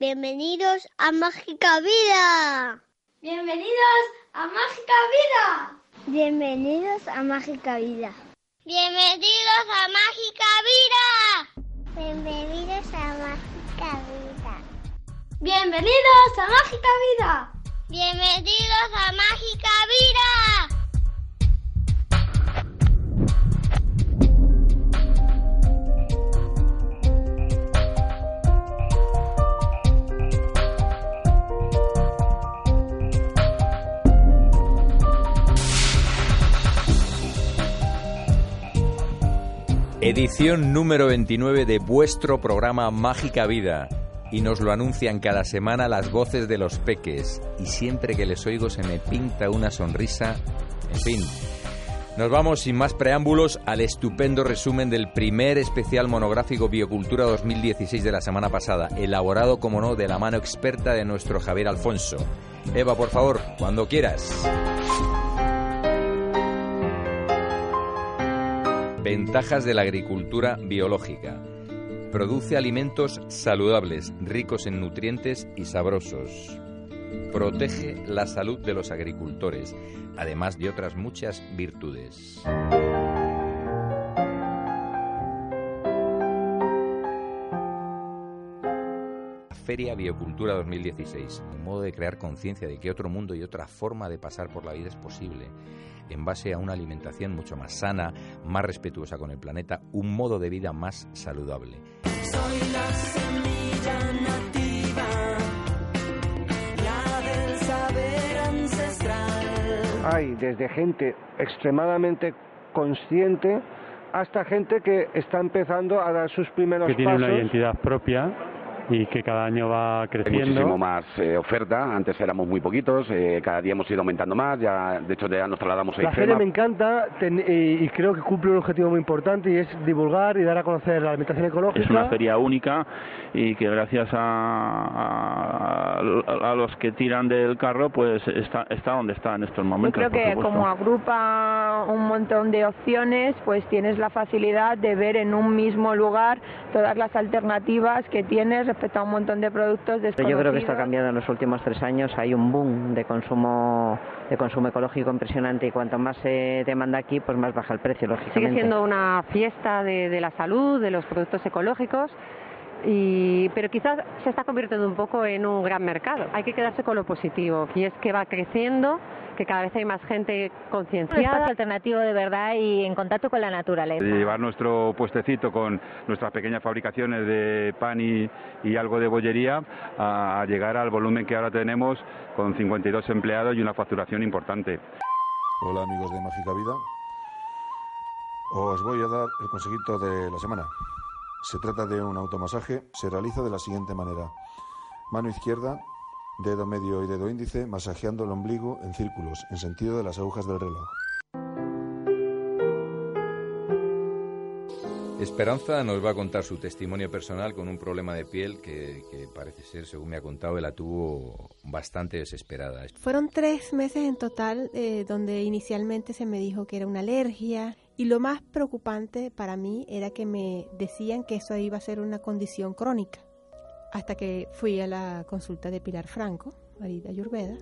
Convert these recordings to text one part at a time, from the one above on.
Bienvenidos a Mágica Vida. Bienvenidos a Mágica Vida. Bienvenidos a Mágica Vida. Bienvenidos a Mágica Vida. Bienvenidos a Mágica Vida. Bienvenidos a Mágica Vida. Bienvenidos a Mágica Vida. Edición número 29 de vuestro programa Mágica Vida. Y nos lo anuncian cada semana las voces de los peques. Y siempre que les oigo se me pinta una sonrisa. En fin. Nos vamos sin más preámbulos al estupendo resumen del primer especial monográfico Biocultura 2016 de la semana pasada, elaborado, como no, de la mano experta de nuestro Javier Alfonso. Eva, por favor, cuando quieras. Ventajas de la agricultura biológica. Produce alimentos saludables, ricos en nutrientes y sabrosos. Protege la salud de los agricultores, además de otras muchas virtudes. Feria Biocultura 2016, un modo de crear conciencia de que otro mundo y otra forma de pasar por la vida es posible, en base a una alimentación mucho más sana, más respetuosa con el planeta, un modo de vida más saludable. Soy la semilla nativa, la del saber ancestral. Hay desde gente extremadamente consciente hasta gente que está empezando a dar sus primeros que tiene pasos. una identidad propia y que cada año va Hay creciendo. muchísimo más eh, oferta, antes éramos muy poquitos, eh, cada día hemos ido aumentando más, ya de hecho ya nos trasladamos a La feria me encanta ten- y, y creo que cumple un objetivo muy importante y es divulgar y dar a conocer la alimentación ecológica. Es una feria única y que gracias a, a- a los que tiran del carro pues está, está donde está en estos Yo momentos. creo que como agrupa un montón de opciones, pues tienes la facilidad de ver en un mismo lugar todas las alternativas que tienes respecto a un montón de productos desconocidos. Yo creo que está cambiando en los últimos tres años. Hay un boom de consumo de consumo ecológico impresionante y cuanto más se demanda aquí, pues más baja el precio, lógicamente. Sigue siendo una fiesta de, de la salud, de los productos ecológicos, y, pero quizás se está convirtiendo un poco en un gran mercado. Hay que quedarse con lo positivo, y es que va creciendo, que cada vez hay más gente concienciada. alternativo de verdad y en contacto con la naturaleza. de llevar nuestro puestecito con nuestras pequeñas fabricaciones de pan y, y algo de bollería a, a llegar al volumen que ahora tenemos con 52 empleados y una facturación importante. Hola amigos de Mágica Vida. Os voy a dar el consejito de la semana. Se trata de un automasaje. Se realiza de la siguiente manera. Mano izquierda, dedo medio y dedo índice, masajeando el ombligo en círculos, en sentido de las agujas del reloj. Esperanza nos va a contar su testimonio personal con un problema de piel que, que parece ser, según me ha contado, la tuvo bastante desesperada. Fueron tres meses en total eh, donde inicialmente se me dijo que era una alergia y lo más preocupante para mí era que me decían que eso iba a ser una condición crónica. Hasta que fui a la consulta de Pilar Franco, Marida Ayurveda.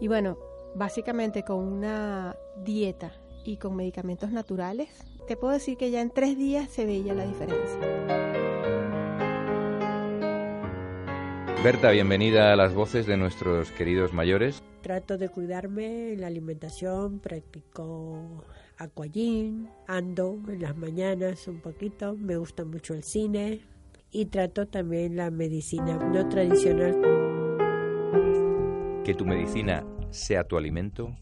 Y bueno, básicamente con una dieta y con medicamentos naturales, te puedo decir que ya en tres días se veía la diferencia. Berta, bienvenida a las voces de nuestros queridos mayores. Trato de cuidarme en la alimentación, practico aquagym, ando en las mañanas un poquito, me gusta mucho el cine y trato también la medicina no tradicional. Que tu medicina sea tu alimento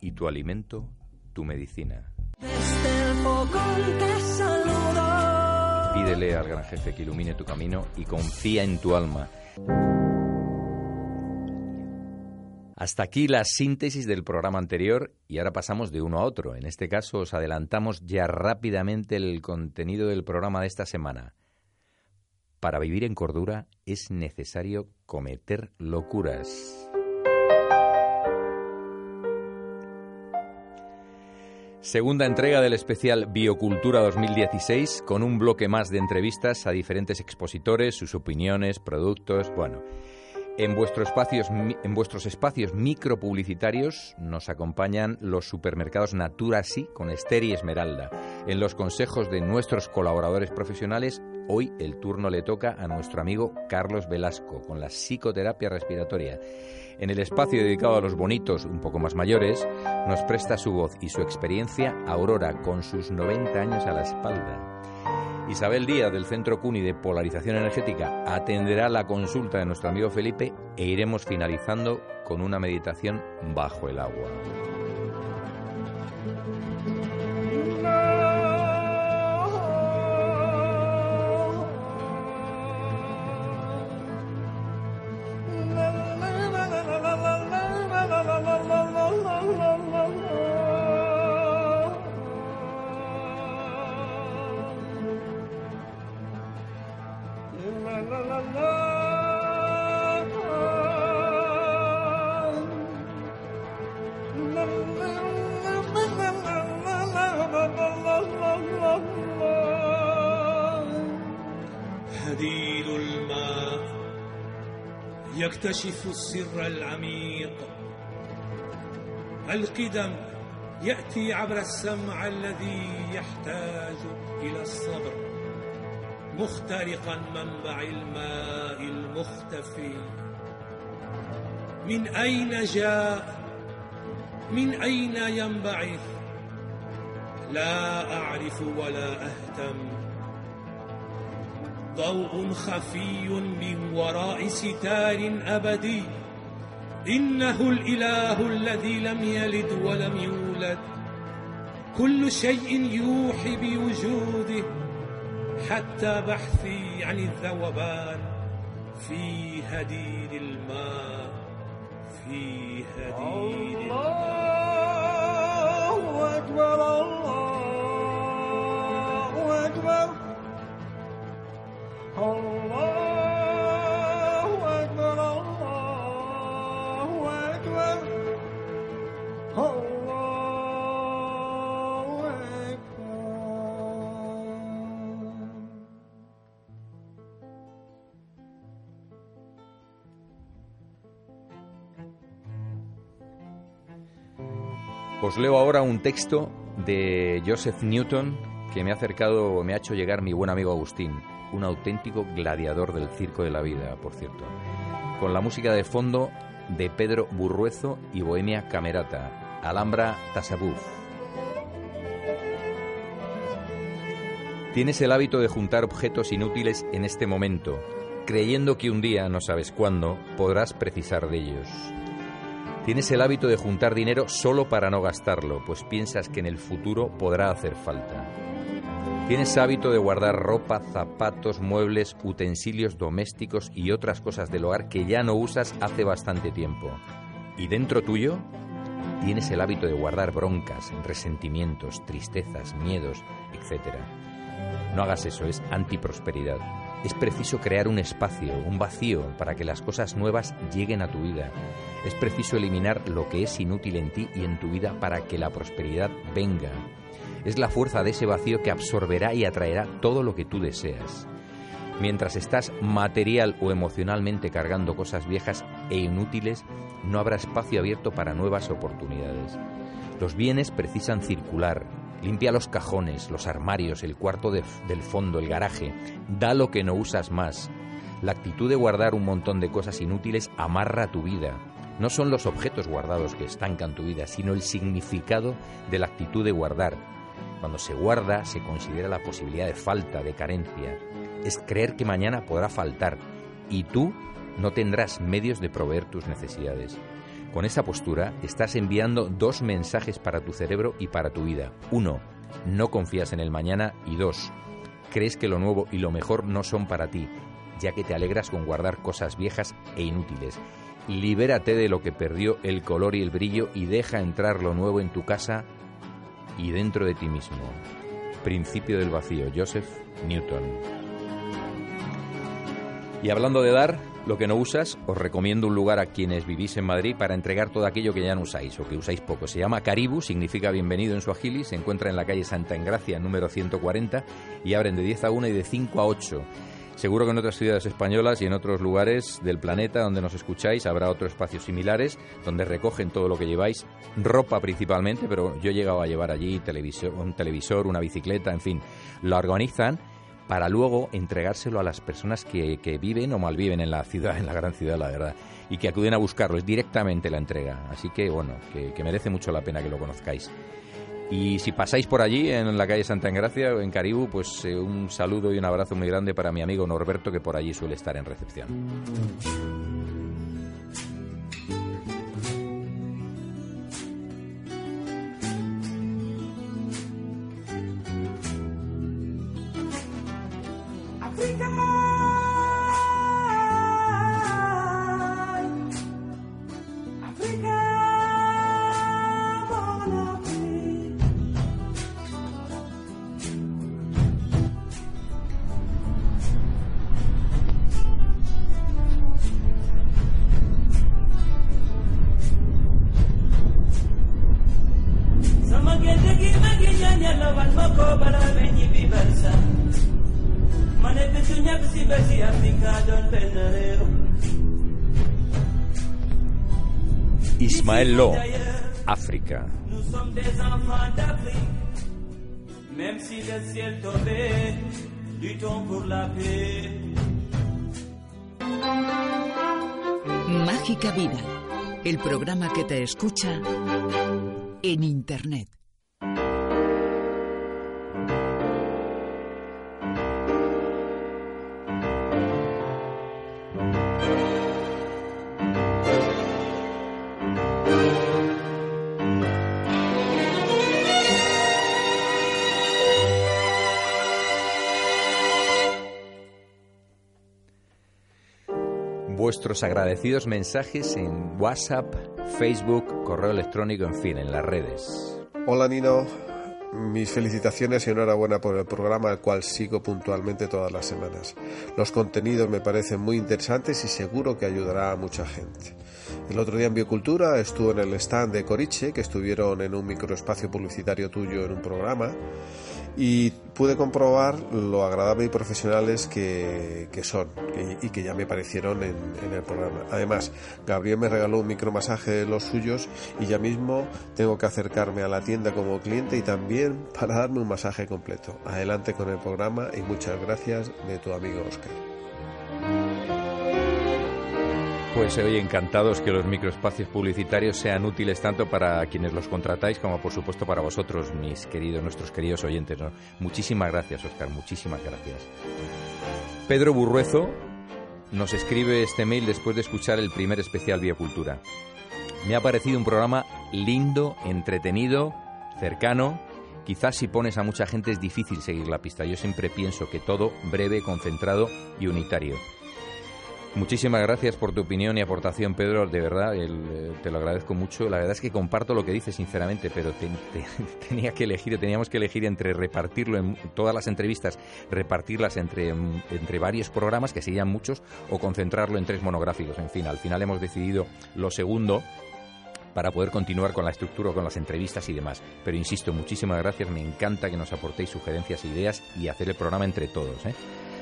y tu alimento tu medicina. Desde el fogón te saludo. Pídele al gran jefe que ilumine tu camino y confía en tu alma. Hasta aquí la síntesis del programa anterior y ahora pasamos de uno a otro. En este caso os adelantamos ya rápidamente el contenido del programa de esta semana. Para vivir en cordura es necesario cometer locuras. Segunda entrega del especial Biocultura 2016 con un bloque más de entrevistas a diferentes expositores, sus opiniones, productos, bueno. En, espacios, en vuestros espacios micropublicitarios nos acompañan los supermercados Natura Sí con Esther y Esmeralda. En los consejos de nuestros colaboradores profesionales, hoy el turno le toca a nuestro amigo Carlos Velasco con la psicoterapia respiratoria. En el espacio dedicado a los bonitos un poco más mayores, nos presta su voz y su experiencia Aurora con sus 90 años a la espalda. Isabel Díaz del Centro CUNY de Polarización Energética atenderá la consulta de nuestro amigo Felipe e iremos finalizando con una meditación bajo el agua. يكتشف السر العميق. القدم يأتي عبر السمع الذي يحتاج إلى الصبر مخترقا منبع الماء المختفي. من أين جاء؟ من أين ينبعث؟ لا أعرف ولا أهتم. ضوء خفي من وراء ستار أبدي. إنه الإله الذي لم يلد ولم يولد. كل شيء يوحي بوجوده. حتى بحثي عن الذوبان في هديد الماء. في هديد الماء الله أكبر الله أكبر. Os leo ahora un texto de Joseph Newton que me ha acercado, me ha hecho llegar mi buen amigo Agustín un auténtico gladiador del circo de la vida, por cierto, con la música de fondo de Pedro Burruezo y Bohemia Camerata, Alhambra Tasabuf. Tienes el hábito de juntar objetos inútiles en este momento, creyendo que un día, no sabes cuándo, podrás precisar de ellos. Tienes el hábito de juntar dinero solo para no gastarlo, pues piensas que en el futuro podrá hacer falta. Tienes hábito de guardar ropa, zapatos, muebles, utensilios domésticos y otras cosas del hogar que ya no usas hace bastante tiempo. Y dentro tuyo tienes el hábito de guardar broncas, resentimientos, tristezas, miedos, etc. No hagas eso, es antiprosperidad. Es preciso crear un espacio, un vacío, para que las cosas nuevas lleguen a tu vida. Es preciso eliminar lo que es inútil en ti y en tu vida para que la prosperidad venga es la fuerza de ese vacío que absorberá y atraerá todo lo que tú deseas. Mientras estás material o emocionalmente cargando cosas viejas e inútiles, no habrá espacio abierto para nuevas oportunidades. Los bienes precisan circular. Limpia los cajones, los armarios, el cuarto del fondo, el garaje. Da lo que no usas más. La actitud de guardar un montón de cosas inútiles amarra tu vida. No son los objetos guardados que estancan tu vida, sino el significado de la actitud de guardar, cuando se guarda, se considera la posibilidad de falta, de carencia. Es creer que mañana podrá faltar y tú no tendrás medios de proveer tus necesidades. Con esa postura estás enviando dos mensajes para tu cerebro y para tu vida. Uno, no confías en el mañana y dos, crees que lo nuevo y lo mejor no son para ti, ya que te alegras con guardar cosas viejas e inútiles. Libérate de lo que perdió el color y el brillo y deja entrar lo nuevo en tu casa y dentro de ti mismo. Principio del vacío, Joseph Newton. Y hablando de dar, lo que no usas, os recomiendo un lugar a quienes vivís en Madrid para entregar todo aquello que ya no usáis o que usáis poco. Se llama Caribu, significa bienvenido en suajili, se encuentra en la calle Santa Engracia, número 140, y abren de 10 a 1 y de 5 a 8. Seguro que en otras ciudades españolas y en otros lugares del planeta donde nos escucháis habrá otros espacios similares donde recogen todo lo que lleváis, ropa principalmente, pero yo he llegado a llevar allí televisor, un televisor, una bicicleta, en fin. Lo organizan para luego entregárselo a las personas que, que viven o malviven en la ciudad, en la gran ciudad, la verdad, y que acuden a buscarlo. Es directamente la entrega. Así que, bueno, que merece mucho la pena que lo conozcáis. Y si pasáis por allí, en la calle Santa Engracia, en Caribú, pues eh, un saludo y un abrazo muy grande para mi amigo Norberto, que por allí suele estar en recepción. Mágica Vida, el programa que te escucha en Internet. Vuestros agradecidos mensajes en WhatsApp, Facebook, correo electrónico, en fin, en las redes. Hola Nino, mis felicitaciones y enhorabuena por el programa al cual sigo puntualmente todas las semanas. Los contenidos me parecen muy interesantes y seguro que ayudará a mucha gente. El otro día en Biocultura estuve en el stand de Coriche, que estuvieron en un microespacio publicitario tuyo en un programa, y pude comprobar lo agradable y profesionales que, que son que- y que ya me parecieron en, en el programa. Además, Gabriel me regaló un micromasaje de los suyos y ya mismo tengo que acercarme a la tienda como cliente y también para darme un masaje completo. Adelante con el programa y muchas gracias de tu amigo Oscar. Pues oye, encantados que los microespacios publicitarios sean útiles tanto para quienes los contratáis como por supuesto para vosotros, mis queridos, nuestros queridos oyentes. Muchísimas gracias, Oscar, muchísimas gracias. Pedro Burruezo nos escribe este mail después de escuchar el primer especial Biocultura. Me ha parecido un programa lindo, entretenido, cercano. Quizás si pones a mucha gente es difícil seguir la pista. Yo siempre pienso que todo breve, concentrado y unitario. Muchísimas gracias por tu opinión y aportación, Pedro. De verdad, el, eh, te lo agradezco mucho. La verdad es que comparto lo que dices, sinceramente, pero te- te- tenía que elegir, teníamos que elegir entre repartirlo en todas las entrevistas, repartirlas entre, mm, entre varios programas, que serían muchos, o concentrarlo en tres monográficos. En fin, al final hemos decidido lo segundo para poder continuar con la estructura, con las entrevistas y demás. Pero insisto, muchísimas gracias. Me encanta que nos aportéis sugerencias e ideas y hacer el programa entre todos. ¿eh?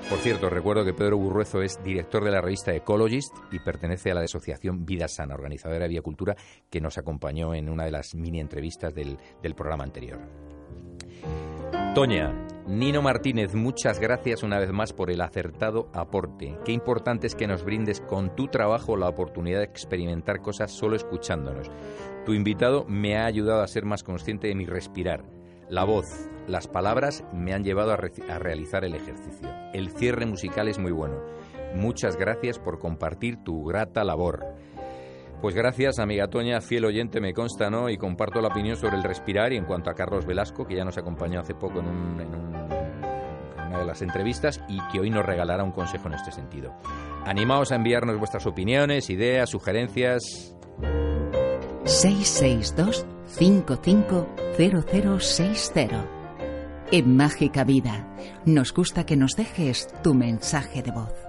Por cierto, recuerdo que Pedro Burruezo es director de la revista Ecologist y pertenece a la asociación Vida Sana, organizadora de Viacultura, que nos acompañó en una de las mini entrevistas del, del programa anterior. Toña, Nino Martínez, muchas gracias una vez más por el acertado aporte. Qué importante es que nos brindes con tu trabajo la oportunidad de experimentar cosas solo escuchándonos. Tu invitado me ha ayudado a ser más consciente de mi respirar. La voz, las palabras me han llevado a, a realizar el ejercicio. El cierre musical es muy bueno. Muchas gracias por compartir tu grata labor. Pues gracias, amiga Toña, fiel oyente me consta, ¿no? Y comparto la opinión sobre el respirar y en cuanto a Carlos Velasco, que ya nos acompañó hace poco en, en una de las entrevistas y que hoy nos regalará un consejo en este sentido. Animaos a enviarnos vuestras opiniones, ideas, sugerencias. 662 550060. En Mágica Vida, nos gusta que nos dejes tu mensaje de voz.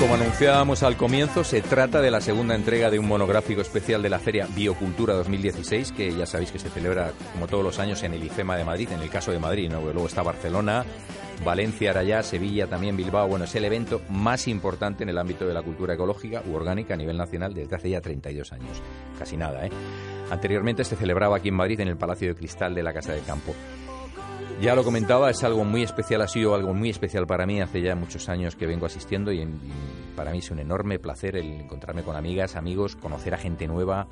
Como anunciábamos al comienzo, se trata de la segunda entrega de un monográfico especial de la Feria Biocultura 2016, que ya sabéis que se celebra como todos los años en el IFEMA de Madrid, en el caso de Madrid, luego está Barcelona, Valencia, Arayá, Sevilla, también Bilbao. Bueno, es el evento más importante en el ámbito de la cultura ecológica u orgánica a nivel nacional desde hace ya 32 años. Casi nada, ¿eh? Anteriormente se celebraba aquí en Madrid en el Palacio de Cristal de la Casa del Campo. Ya lo comentaba, es algo muy especial, ha sido algo muy especial para mí. Hace ya muchos años que vengo asistiendo y, para mí es un enorme placer el encontrarme con amigas, amigos, conocer a gente nueva,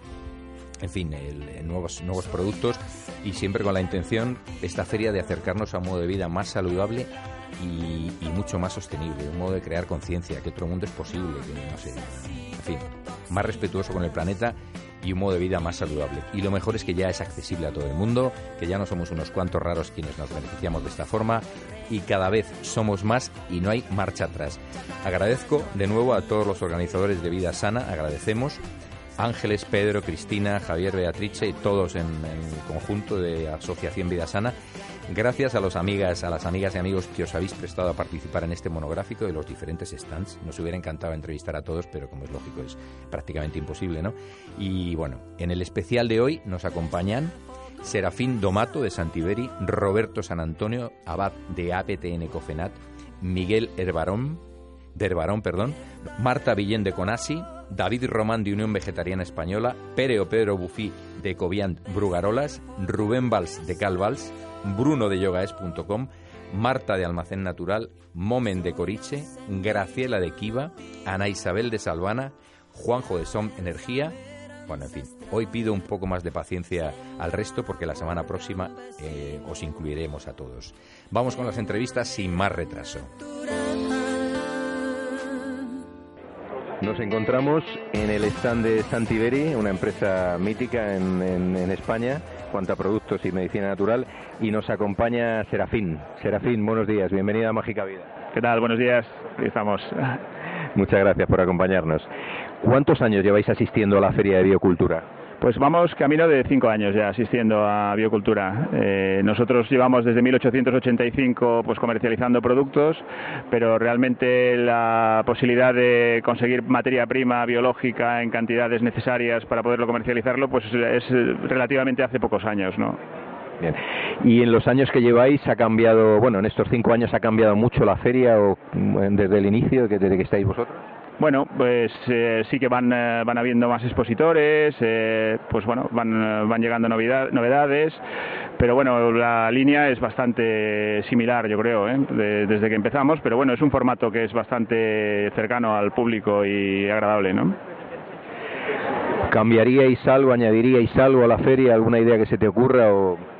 en fin, el, nuevos, nuevos productos y siempre con la intención, esta feria, de acercarnos a un modo de vida más saludable y, y mucho más sostenible, un modo de crear conciencia, que otro mundo es posible, que no sé, en fin, más respetuoso con el planeta y un modo de vida más saludable. Y lo mejor es que ya es accesible a todo el mundo, que ya no somos unos cuantos raros quienes nos beneficiamos de esta forma y cada vez somos más y no hay marcha atrás. Agradezco de nuevo a todos los organizadores de Vida Sana, agradecemos Ángeles, Pedro, Cristina, Javier, Beatrice y todos en, el conjunto de Asociación Vida Sana. Gracias a los amigas, a las amigas y amigos que os habéis prestado a participar en este monográfico de los diferentes stands. Nos hubiera encantado entrevistar a todos, pero como es lógico es prácticamente imposible, ¿no? Y bueno, en el especial de hoy nos acompañan Serafín Domato de Santiberi, Roberto San Antonio, abad de APTN Cofenat, Miguel Herbarón, de Herbarón, perdón, Marta Villén de Conasi, David Román de Unión Vegetariana Española, Pereo Pedro Bufí de Coviant Brugarolas, Rubén Valls de Calvals, Bruno de yogaes.com, Marta de Almacén Natural, Momen de Coriche, Graciela de Kiva, Ana Isabel de Salvana, Juanjo de Som Energía. Bueno, en fin, hoy pido un poco más de paciencia al resto porque la semana próxima eh, os incluiremos a todos. Vamos con las entrevistas sin más retraso. Nos encontramos en el stand de Santiberi, una empresa mítica en, en, en, España, cuanto a productos y medicina natural, y nos acompaña Serafín. Serafín, buenos días, bienvenida a Mágica Vida. ¿Qué tal? Buenos días, aquí estamos. Muchas gracias por acompañarnos. ¿Cuántos años lleváis asistiendo a la Feria de Biocultura? Pues vamos camino de cinco años ya asistiendo a biocultura. Eh, nosotros llevamos desde 1885 pues comercializando productos, pero realmente la posibilidad de conseguir materia prima biológica en cantidades necesarias para poderlo comercializarlo, pues es relativamente hace pocos años, ¿no? Bien. ¿Y en los años que lleváis ha cambiado, bueno, en estos cinco años ha cambiado mucho la feria o desde el inicio, desde que estáis vosotros? Bueno, pues eh, sí que van, eh, van habiendo más expositores, eh, pues bueno, van, van llegando novedad, novedades, pero bueno, la línea es bastante similar, yo creo, de, desde que empezamos, pero bueno, es un formato que es bastante cercano al público y agradable, ¿no? ¿Cambiaríais algo, añadiríais algo a la feria, alguna idea que se te ocurra o...?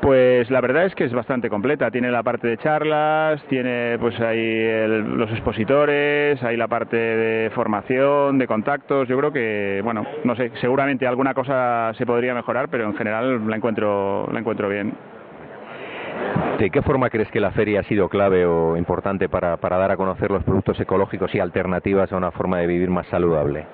Pues la verdad es que es bastante completa. Tiene la parte de charlas, tiene pues ahí el, los expositores, hay la parte de formación, de contactos. Yo creo que, bueno, no sé, seguramente alguna cosa se podría mejorar, pero en general la encuentro, la encuentro bien. ¿De qué forma crees que la feria ha sido clave o importante para, para dar a conocer los productos ecológicos y alternativas a una forma de vivir más saludable?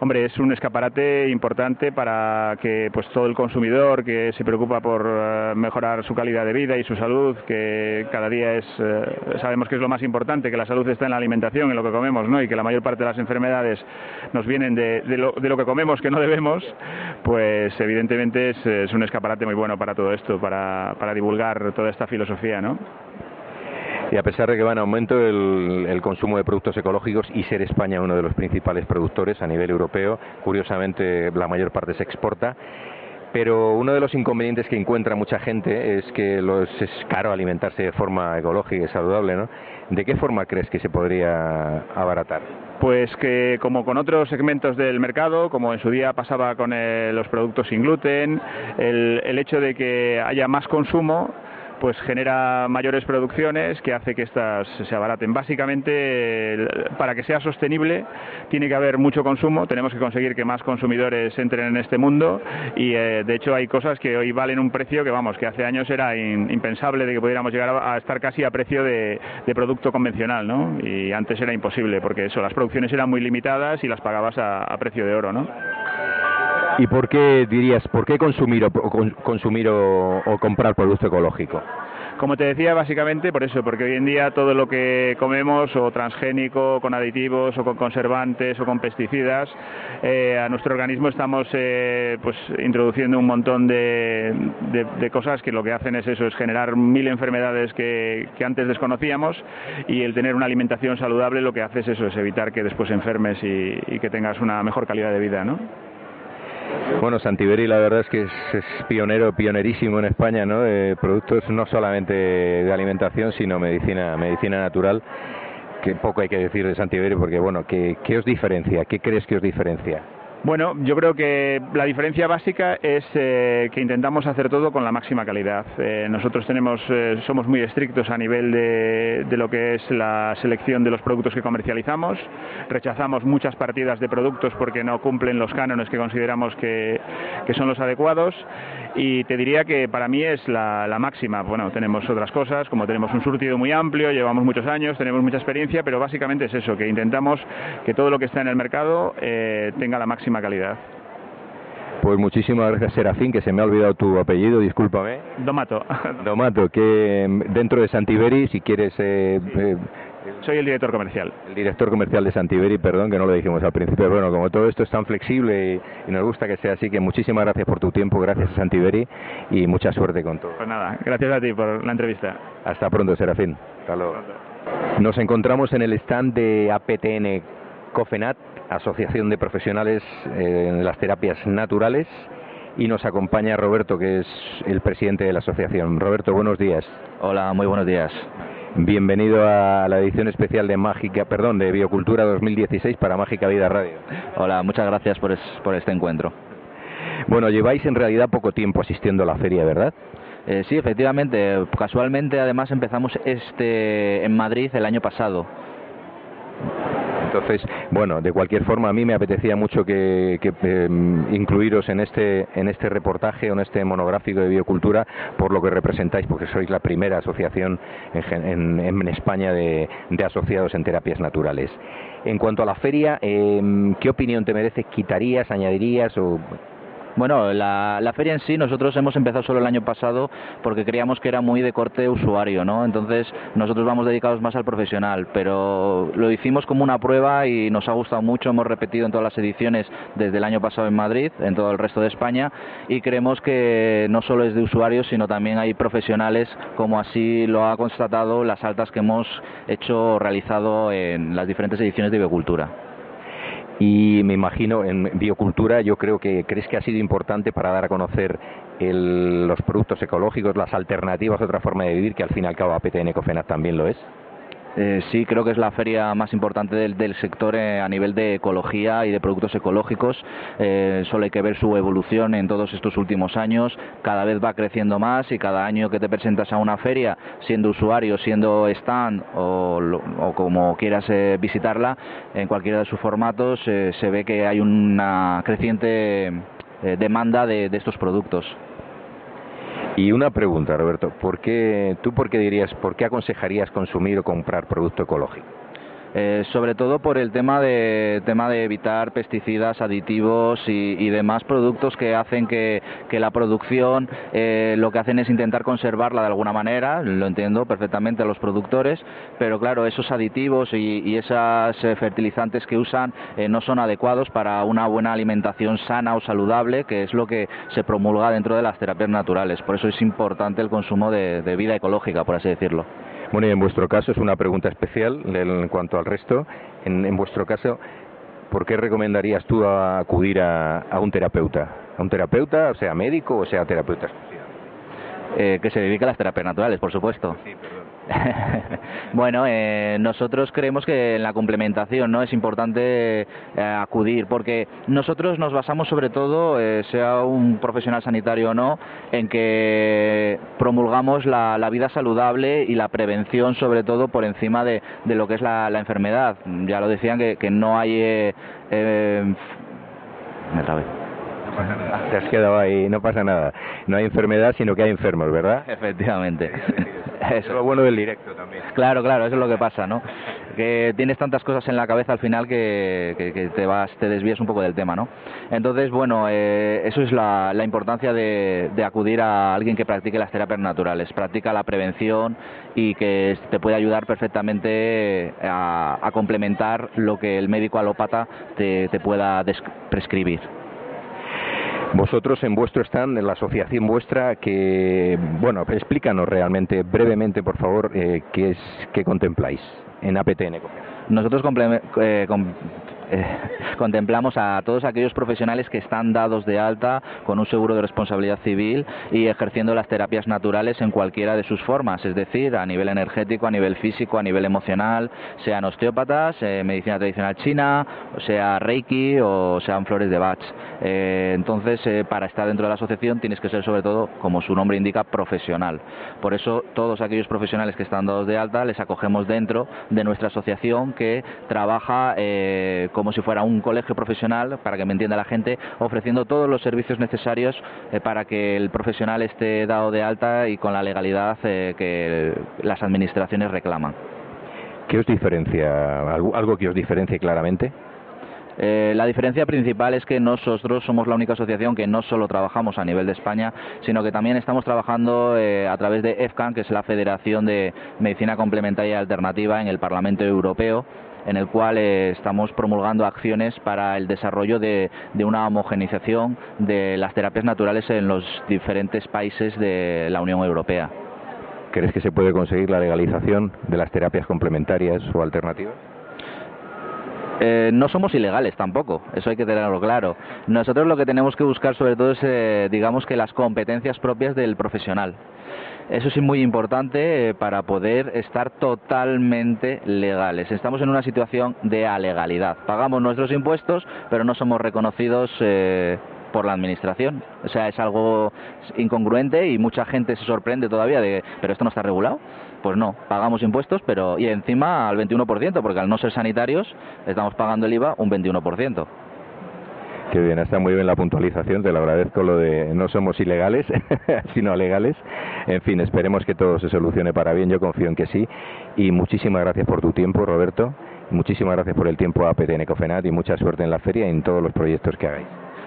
Hombre, es un escaparate importante para que pues todo el consumidor que se preocupa por uh, mejorar su calidad de vida y su salud, que cada día es uh, sabemos que es lo más importante, que la salud está en la alimentación, en lo que comemos, ¿no? Y que la mayor parte de las enfermedades nos vienen de, de, lo, de lo, que comemos que no debemos, pues evidentemente es, es, un escaparate muy bueno para todo esto, para, para divulgar toda esta filosofía, ¿no? Y a pesar de que va en aumento el, el, consumo de productos ecológicos y ser España uno de los principales productores a nivel europeo, curiosamente la mayor parte se exporta. Pero uno de los inconvenientes que encuentra mucha gente es que los, es caro alimentarse de forma ecológica y saludable, ¿no? ¿De qué forma crees que se podría abaratar? Pues que como con otros segmentos del mercado, como en su día pasaba con el, los productos sin gluten, el, el hecho de que haya más consumo pues genera mayores producciones que hace que estas se abaraten. Básicamente, para que sea sostenible, tiene que haber mucho consumo, tenemos que conseguir que más consumidores entren en este mundo y, eh, de hecho, hay cosas que hoy valen un precio que, vamos, que hace años era in, impensable de que pudiéramos llegar a, estar casi a precio de, de, producto convencional, ¿no? Y antes era imposible, porque eso, las producciones eran muy limitadas y las pagabas a, a precio de oro, ¿no? ¿Y por qué dirías, por qué consumir o, consumir o, o comprar producto ecológico? Como te decía, básicamente por eso, porque hoy en día todo lo que comemos, o transgénico, con aditivos, o con conservantes, o con pesticidas, eh, a nuestro organismo estamos eh, pues introduciendo un montón de, de, cosas que lo que hacen es eso, es generar mil enfermedades que, antes desconocíamos y el tener una alimentación saludable lo que hace es eso, es evitar que después enfermes y, y que tengas una mejor calidad de vida, ¿no? Bueno, Santiberi la verdad es que es, pionero, pionerísimo en España, ¿no? De productos no solamente de alimentación, sino medicina, medicina natural. Que poco hay que decir de Santiberi porque, bueno, ¿qué, ¿qué os diferencia? ¿Qué crees que os diferencia? Bueno, yo creo que la diferencia básica es eh, que intentamos hacer todo con la máxima calidad. Eh, nosotros tenemos, eh, somos muy estrictos a nivel de, lo que es la selección de los productos que comercializamos. Rechazamos muchas partidas de productos porque no cumplen los cánones que consideramos que son los adecuados. Y te diría que para mí es la, la, máxima. Bueno, tenemos otras cosas, como tenemos un surtido muy amplio, llevamos muchos años, tenemos mucha experiencia, pero básicamente es eso, que intentamos que todo lo que está en el mercado tenga la máxima calidad. Pues muchísimas gracias, Serafín, que se me ha olvidado tu apellido, discúlpame. Domato. Domato, que mm, dentro de Santiberi, si quieres... Eh, eh, Soy el director comercial. El director comercial de Santiberi, perdón, que no lo dijimos al principio. Bueno, como todo esto es tan flexible y, nos gusta que sea así, que muchísimas gracias por tu tiempo, gracias a Santiberi y mucha suerte con todo. Pues nada, gracias a ti por la entrevista. Hasta pronto, Serafín. Hasta luego. Nos encontramos en el stand de APTN COFENAT Asociación de Profesionales eh, en las Terapias Naturales y nos acompaña Roberto, que es el presidente de la asociación. Roberto, buenos días. Hola, muy buenos días. Bienvenido a la edición especial de Mágica, perdón, de Biocultura 2016 para Mágica Vida Radio. Hola, muchas gracias por, por este encuentro. Bueno, lleváis en realidad poco tiempo asistiendo a la feria, ¿verdad? Eh, sí, efectivamente. Casualmente, además, empezamos este en Madrid el año pasado. Entonces, bueno, de cualquier forma a mí me apetecía mucho que, em, incluiros en este en este reportaje o en este monográfico de biocultura por lo que representáis, porque sois la primera asociación en, en, España de, de, asociados en terapias naturales. En cuanto a la feria, em, ¿qué opinión te merece? ¿Quitarías, añadirías o bueno, la, la, feria en sí nosotros hemos empezado solo el año pasado porque creíamos que era muy de corte usuario, ¿no? Entonces nosotros vamos dedicados más al profesional, pero lo hicimos como una prueba y nos ha gustado mucho, hemos repetido en todas las ediciones desde el año pasado en Madrid, en todo el resto de España y creemos que no solo es de usuarios, sino también hay profesionales, como así lo ha constatado las altas que hemos hecho realizado en las diferentes ediciones de biocultura y me imagino en biocultura yo creo que crees que ha sido importante para dar a conocer el, los productos ecológicos, las alternativas otra forma de vivir que al fin y al cabo APTN también lo es. Eh, sí, creo que es la feria más importante del, sector eh, a nivel de ecología y de productos ecológicos. Eh, solo hay que ver su evolución en todos estos últimos años. Cada vez va creciendo más y cada año que te presentas a una feria, siendo usuario, siendo stand o, como quieras eh, visitarla, en cualquiera de sus formatos, eh, se ve que hay una creciente eh, demanda de, de estos productos. Y una pregunta, Roberto, ¿por qué, ¿tú por qué dirías, por qué aconsejarías consumir o comprar producto ecológico? Eh, sobre todo por el tema de, tema de evitar pesticidas, aditivos y, demás productos que hacen que, que la producción eh, lo que hacen es intentar conservarla de alguna manera, lo entiendo perfectamente a los productores, pero claro, esos aditivos y, y esos eh, fertilizantes que usan eh, no son adecuados para una buena alimentación sana o saludable, que es lo que se promulga dentro de las terapias naturales. Por eso es importante el consumo de, de vida ecológica, por así decirlo. Bueno, y en vuestro caso es una pregunta especial en cuanto al resto. En, en vuestro caso, ¿por qué recomendarías tú acudir a, a, un terapeuta? ¿A un terapeuta, o sea médico o sea terapeuta? Eh, que se dedica a las terapias naturales, por supuesto. Sí, perdón. bueno, eh, nosotros creemos que en la complementación no es importante eh, acudir porque nosotros nos basamos sobre todo, eh, sea un profesional sanitario o no, en que promulgamos la, la, vida saludable y la prevención sobre todo por encima de, de lo que es la, la, enfermedad. Ya lo decían que, que no hay... Eh, eh, otra vez. No pasa nada. Te has quedado ahí, no pasa nada. No hay enfermedad, sino que hay enfermos, ¿verdad? Efectivamente. Eso es lo bueno del directo también. Claro, claro, eso es lo que pasa, ¿no? que tienes tantas cosas en la cabeza al final que, te vas, te desvías un poco del tema, ¿no? Entonces, bueno, eh, eso es la, importancia de, acudir a alguien que practique las terapias naturales, practica la prevención y que te puede ayudar perfectamente a, complementar lo que el médico alópata te, pueda prescribir. Vosotros en vuestro stand, en la asociación vuestra, que, bueno, explícanos realmente, brevemente, por favor, eh, qué es, qué contempláis en APTN. Nosotros eh, eh, contemplamos a todos aquellos profesionales que están dados de alta con un seguro de responsabilidad civil y ejerciendo las terapias naturales en cualquiera de sus formas, es decir, a nivel energético, a nivel físico, a nivel emocional, sean osteópatas, eh, medicina tradicional china, sea reiki o sean flores de Bach. Eh, entonces, para estar dentro de la asociación tienes que ser sobre todo, como su nombre indica, profesional. Por eso, todos aquellos profesionales que están dados de alta les acogemos dentro de nuestra asociación que trabaja con como si fuera un colegio profesional, para que me entienda la gente, ofreciendo todos los servicios necesarios eh, para que el profesional esté dado de alta y con la legalidad eh, que las administraciones reclaman. ¿Qué os diferencia? ¿Algo, que os diferencie claramente? Eh, la diferencia principal es que nosotros somos la única asociación que no solo trabajamos a nivel de España, sino que también estamos trabajando a través de EFCAN, que es la Federación de Medicina Complementaria y Alternativa en el Parlamento Europeo, en el cual eh, estamos promulgando acciones para el desarrollo de, una homogenización de las terapias naturales en los diferentes países de la Unión Europea. ¿Crees que se puede conseguir la legalización de las terapias complementarias o alternativas? Eh, no somos ilegales tampoco, eso hay que tenerlo claro. Nosotros lo que tenemos que buscar sobre todo es, eh, digamos que las competencias propias del profesional. Eso sí muy importante eh, para poder estar totalmente legales. Estamos en una situación de alegalidad. Pagamos nuestros impuestos, pero no somos reconocidos eh, por la administración. O sea, es algo incongruente y mucha gente se sorprende todavía de, pero esto no está regulado. Pues no, pagamos impuestos, pero y encima al 21%, porque al no ser sanitarios estamos pagando el IVA un 21%. Qué bien, está muy bien la puntualización, te lo agradezco lo de no somos ilegales, sino legales. En fin, esperemos que todo se solucione para bien, yo confío en que sí. Y muchísimas gracias por tu tiempo, Roberto. Muchísimas gracias por el tiempo a PTN Cofenat y mucha suerte en la feria y en todos los proyectos que hagáis.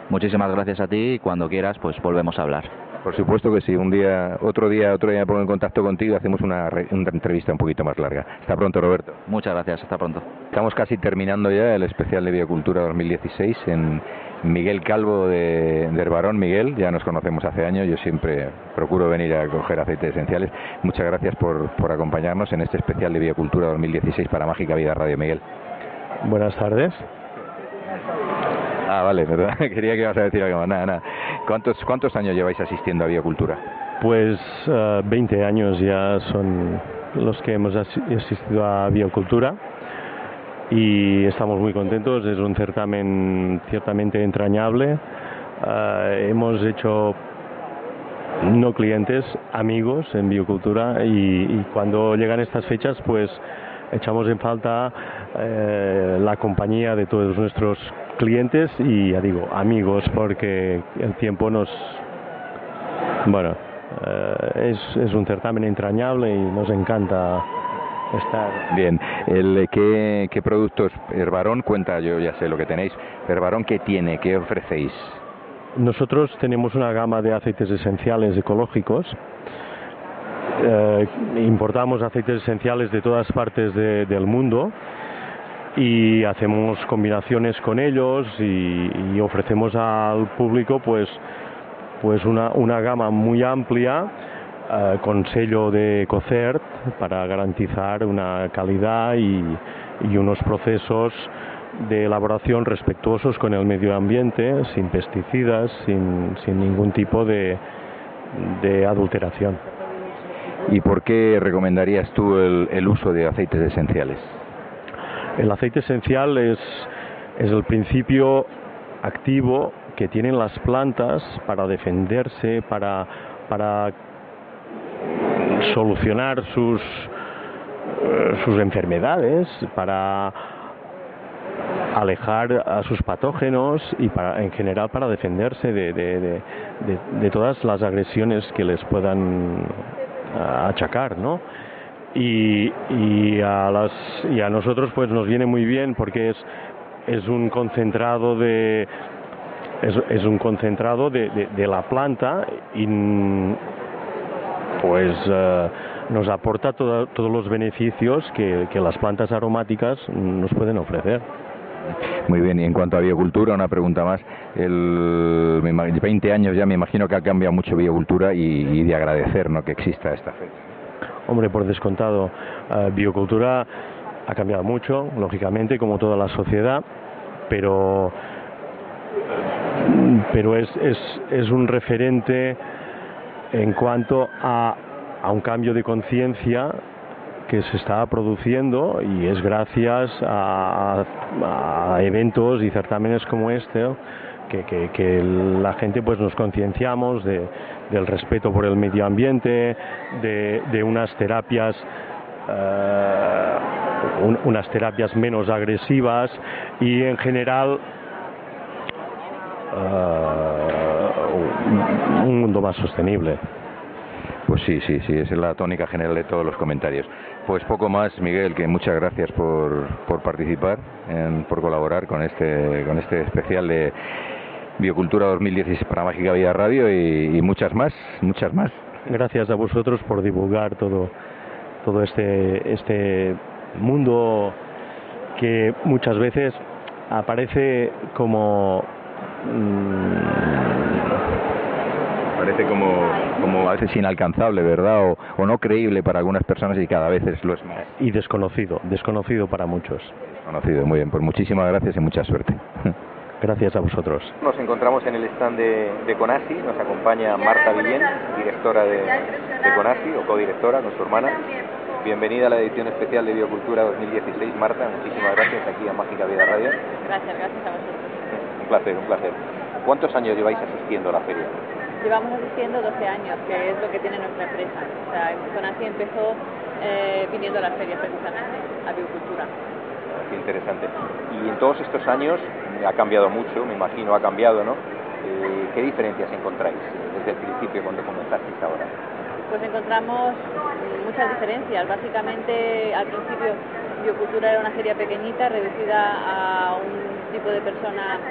Muchísimas gracias a ti y cuando quieras, pues volvemos a hablar. Por supuesto que sí, un día, otro día, otro día me pongo en contacto contigo y hacemos una, una, entrevista un poquito más larga. Hasta pronto, Roberto. Muchas gracias, hasta pronto. Estamos casi terminando ya el especial de Biocultura 2016 en, Miguel Calvo de, Herbarón. Miguel, ya nos conocemos hace años, yo siempre procuro venir a coger aceites esenciales. Muchas gracias por, por acompañarnos en este especial de Biocultura 2016 para Mágica Vida Radio, Miguel. Buenas tardes. Ah, vale, ¿verdad? Quería que ibas a decir algo más. Nada, nada. ¿Cuántos, ¿Cuántos años lleváis asistiendo a Biocultura? Pues 20 eh, años ya son los que hemos asistido a Biocultura y estamos muy contentos. Es un certamen ciertamente entrañable. Eh, hemos hecho no clientes, amigos en biocultura y, cuando llegan estas fechas pues echamos en falta eh, la compañía de todos nuestros clientes y ya digo amigos porque el tiempo nos bueno eh, es, es un certamen entrañable y nos encanta Bien, el, ¿qué, ¿qué productos Herbarón cuenta? Yo ya sé lo que tenéis. Herbarón, ¿qué tiene? ¿Qué ofrecéis? Nosotros tenemos una gama de aceites esenciales ecológicos. Eh, importamos aceites esenciales de todas partes del mundo y hacemos combinaciones con ellos y, ofrecemos al público pues pues una, una gama muy amplia eh, con sello de COCERT para garantizar una calidad y, unos procesos de elaboración respetuosos con el medio ambiente, sin pesticidas, sin, ningún tipo de, adulteración. ¿Y por qué recomendarías tú el, uso de aceites esenciales? El aceite esencial es, es el principio activo que tienen las plantas para defenderse, para, para solucionar sus, eh, sus enfermedades, para alejar a sus patógenos y para, en general para defenderse de, de, todas las agresiones que les puedan eh, achacar, ¿no? y, y, a las, y a nosotros pues nos viene muy bien porque es, es un concentrado de es, es un concentrado de, de, de, la planta y pues uh, nos aporta todo, todos los beneficios que, que las plantas aromáticas nos pueden ofrecer. Muy bien, y en cuanto a biocultura, una pregunta más. El, 20 años ya me imagino que ha cambiado mucho biocultura y, y de agradecer ¿no? que exista esta fecha. Hombre, por descontado, uh, biocultura ha cambiado mucho, lógicamente, como toda la sociedad, pero, pero es, es, es un referente en cuanto a, a un cambio de conciencia que se está produciendo y es gracias a, eventos y certámenes como este que, la gente pues nos concienciamos de, del respeto por el medio ambiente, de, unas terapias un, unas terapias menos agresivas y en general uh, un mundo más sostenible. Pues sí, sí, sí, es la tónica general de todos los comentarios. Pues poco más, Miguel, que muchas gracias por, por participar, en, por colaborar con este, con este especial de Biocultura 2016 para Mágica Vida Radio y, y muchas más, muchas más. Gracias a vosotros por divulgar todo, todo este, este mundo que muchas veces aparece como parece como, como a veces inalcanzable, ¿verdad? O, o, no creíble para algunas personas y cada vez es, lo es más. Y desconocido, desconocido para muchos. Desconocido, muy bien. Pues muchísimas gracias y mucha suerte. Gracias a vosotros. Nos encontramos en el stand de, de Conasi, nos acompaña Marta Villén, directora de, de Conasi o codirectora con su hermana. Bienvenida a la edición especial de Biocultura 2016, Marta. Muchísimas gracias aquí a Mágica Vida Radio. Gracias, gracias a vosotros. Un placer, un placer. ¿Cuántos años lleváis asistiendo a la feria? Llevamos asistiendo 12 años, que es lo que tiene nuestra empresa. O sea, Conasi empezó eh, viniendo a las ferias precisamente, a Biocultura. Qué interesante. Y en todos estos años ha cambiado mucho, me imagino, ha cambiado, ¿no? Eh, ¿Qué diferencias encontráis desde el principio cuando comenzasteis ahora? Pues encontramos muchas diferencias. Básicamente, al principio, Biocultura era una feria pequeñita, reducida a un tipo de persona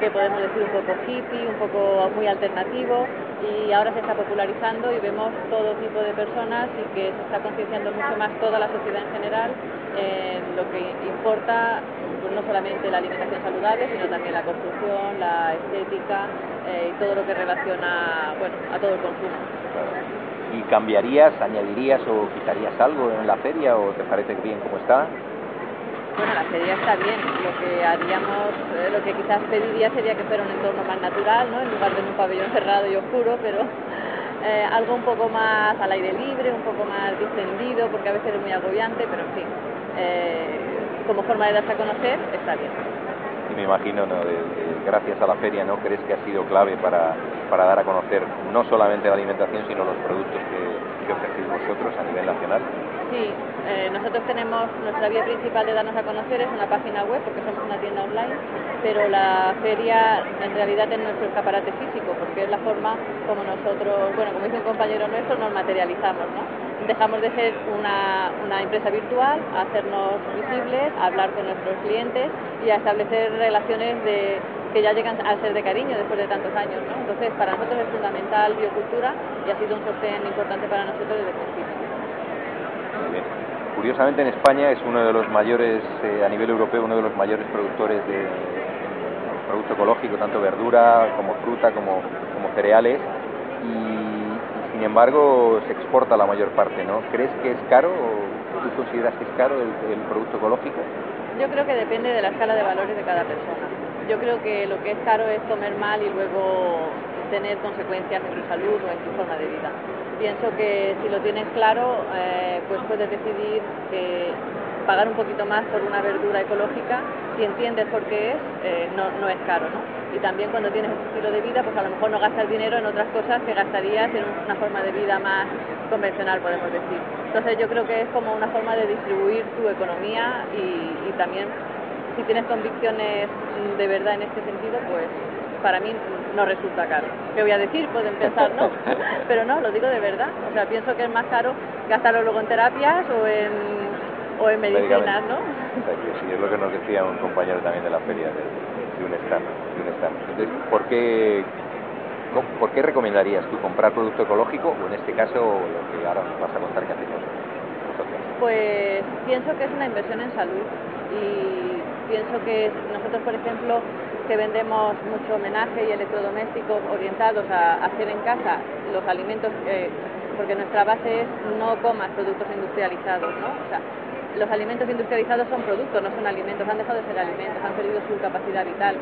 que podemos decir un poco hippie, un poco muy alternativo y ahora se está popularizando y vemos todo tipo de personas y que se está concienciando mucho más toda la sociedad en general en lo que importa pues no solamente la alimentación saludable, sino también la construcción, la estética eh, y todo lo que relaciona bueno, a todo el consumo. ¿Y cambiarías, añadirías o quitarías algo en la feria o te parece bien como está? Bueno, la feria está bien. Lo que haríamos, eh, lo que quizás pediría sería que fuera un entorno más natural, ¿no? En lugar de un pabellón cerrado y oscuro, pero eh, algo un poco más al aire libre, un poco más distendido, porque a veces es muy agobiante, pero en fin, eh, como forma de darse a conocer, está bien. Y me imagino, ¿no? De, gracias a la feria, ¿no? ¿Crees que ha sido clave para, para dar a conocer no solamente la alimentación, sino los productos que, que ofrecéis vosotros a nivel nacional? Sí, eh, nosotros tenemos nuestra vía principal de darnos a conocer es una página web porque somos una tienda online, pero la feria en realidad es nuestro escaparate físico porque es la forma como nosotros, bueno, como dice un compañero nuestro, nos materializamos, ¿no? Dejamos de ser una, empresa virtual, hacernos visibles, a hablar con nuestros clientes y a establecer relaciones de, que ya llegan a ser de cariño después de tantos años, ¿no? Entonces, para nosotros es fundamental biocultura y ha sido un sostén importante para nosotros desde el principio. Curiosamente en España es uno de los mayores, eh, a nivel europeo, uno de los mayores productores de, producto ecológico, tanto verdura como fruta como, como cereales y, y, sin embargo se exporta la mayor parte, ¿no? ¿Crees que es caro o tú consideras que es caro el, el producto ecológico? Yo creo que depende de la escala de valores de cada persona. Yo creo que lo que es caro es comer mal y luego tener consecuencias en tu salud o en tu forma de vida pienso que si lo tienes claro, eh, pues puedes decidir que pagar un poquito más por una verdura ecológica, si entiendes por qué es, eh, no, no, es caro, ¿no? Y también cuando tienes un estilo de vida, pues a lo mejor no gastas dinero en otras cosas que gastarías en una forma de vida más convencional, podemos decir. Entonces yo creo que es como una forma de distribuir tu economía y, y también si tienes convicciones de verdad en este sentido, pues para mí no resulta caro. ¿Qué voy a decir? Pueden pensar, no, pero no, lo digo de verdad. O sea, pienso que es más caro gastarlo luego en terapias o en, o en medicinas, ¿no? Sí, es lo que nos decía un compañero también de la feria de, de un stand. De un stand. Entonces, ¿por qué, ¿por qué recomendarías tú comprar producto ecológico o en este caso lo que ahora nos vas a contar que hacemos vosotros? Pues pienso que es una inversión en salud y pienso que nosotros, por ejemplo, que vendemos mucho homenaje y electrodomésticos orientados a hacer en casa los alimentos, eh, porque nuestra base es no comas productos industrializados, ¿no? Los alimentos industrializados son productos, no son alimentos, han dejado de ser alimentos, han perdido su capacidad vital.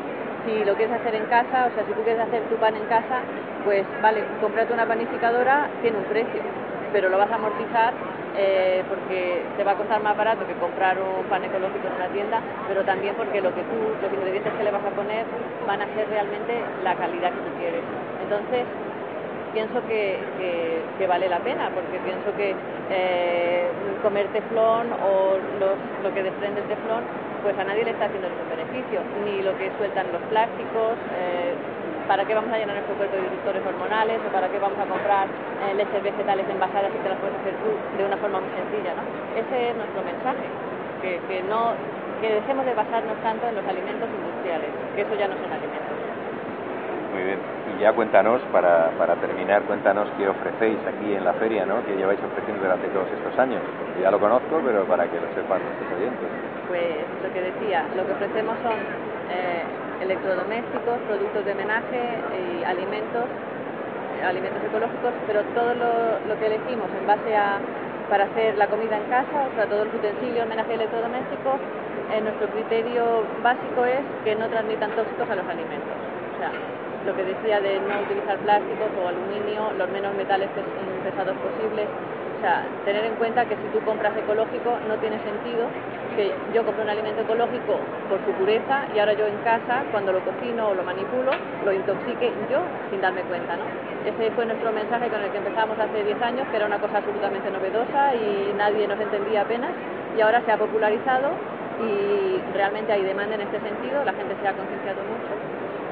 Si lo quieres hacer en casa, o sea, si tú quieres hacer tu pan en casa, pues vale, cómprate una panificadora, tiene un precio, pero lo vas a amortizar eh, porque te va a costar más barato que comprar un pan ecológico en una tienda, pero también porque lo que tú, los ingredientes que le vas a poner van a ser realmente la calidad que tú quieres. Entonces, pienso que, que- vale la pena, porque pienso que eh, comer teflón o los- lo que desprende el teflón, pues a nadie le está haciendo ningún beneficio, ni lo que sueltan los plásticos, eh, para qué vamos a llenar nuestro cuerpo de disruptores hormonales o para qué vamos a comprar eh, leches vegetales envasadas y te las puedes hacer tú de una forma muy sencilla, ¿no? Ese es nuestro mensaje, que, que no que dejemos de basarnos tanto en los alimentos industriales, que eso ya no son alimentos. Muy bien. Y ya cuéntanos, para, para terminar, cuéntanos qué ofrecéis aquí en la feria, ¿no? Que lleváis ofreciendo durante todos estos años. Ya lo conozco, pero para que lo sepan nuestros oyentes. Pues lo que decía, lo que ofrecemos son eh, electrodomésticos, productos de homenaje y alimentos, eh, alimentos ecológicos, pero todo lo, que elegimos en base a para hacer la comida en casa, o sea, todos los utensilios, homenaje y electrodomésticos, eh, nuestro criterio básico es que no transmitan tóxicos a los alimentos. O sea, lo que decía de no utilizar plásticos o aluminio, los menos metales pes- pesados posibles. O sea, tener en cuenta que si tú compras ecológico no tiene sentido que yo compre un alimento ecológico por su pureza y ahora yo en casa, cuando lo cocino o lo manipulo, lo intoxique yo sin darme cuenta, ¿no? Ese fue nuestro mensaje con el que empezamos hace 10 años, que era una cosa absolutamente novedosa y nadie nos entendía apenas y ahora se ha popularizado y realmente hay demanda en este sentido, la gente se ha concienciado mucho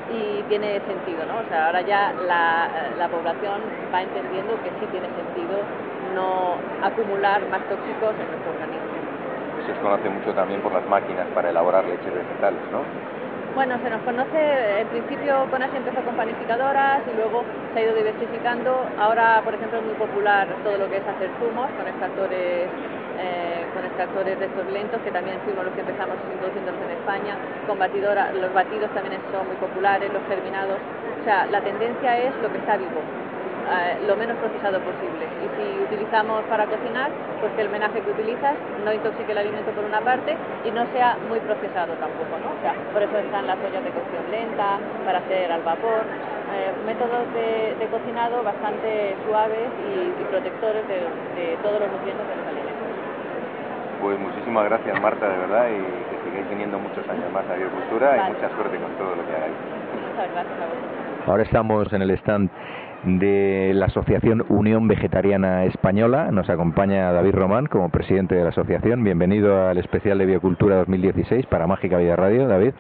y tiene sentido, ¿no? O sea, ahora ya la, la población va entendiendo que sí tiene sentido no acumular más tóxicos en nuestro organismo. Se os conoce mucho también por las máquinas para elaborar leches vegetales, ¿no? Bueno, se nos conoce, en principio Conache empezó con panificadoras y luego se ha ido diversificando. Ahora, por ejemplo, es muy popular todo lo que es hacer zumos con extractores, eh, con extractores de estos lentos, que también fuimos los que empezamos introduciéndolos en España. Con batidora, los batidos también son muy populares, los germinados. O sea, la tendencia es lo que está vivo, eh, lo menos procesado posible. Y si utilizamos para cocinar, pues que el menaje que utilizas no intoxique el alimento por una parte y no sea muy procesado tampoco, ¿no? O sea, por eso están las ollas de cocción lenta, para hacer al vapor, eh, métodos de, de cocinado bastante suaves y, y protectores de, de todos los nutrientes de los alimentos. Pues muchísimas gracias, Marta, de verdad, y que sigáis teniendo muchos años más a Agricultura Vale. y mucha suerte con todo lo que hagáis. Muchas gracias a vosotros. Ahora estamos en el stand de la Asociación Unión Vegetariana Española. Nos acompaña David Román como presidente de la asociación. Bienvenido al especial de Biocultura 2016 para Mágica Vida Radio, David.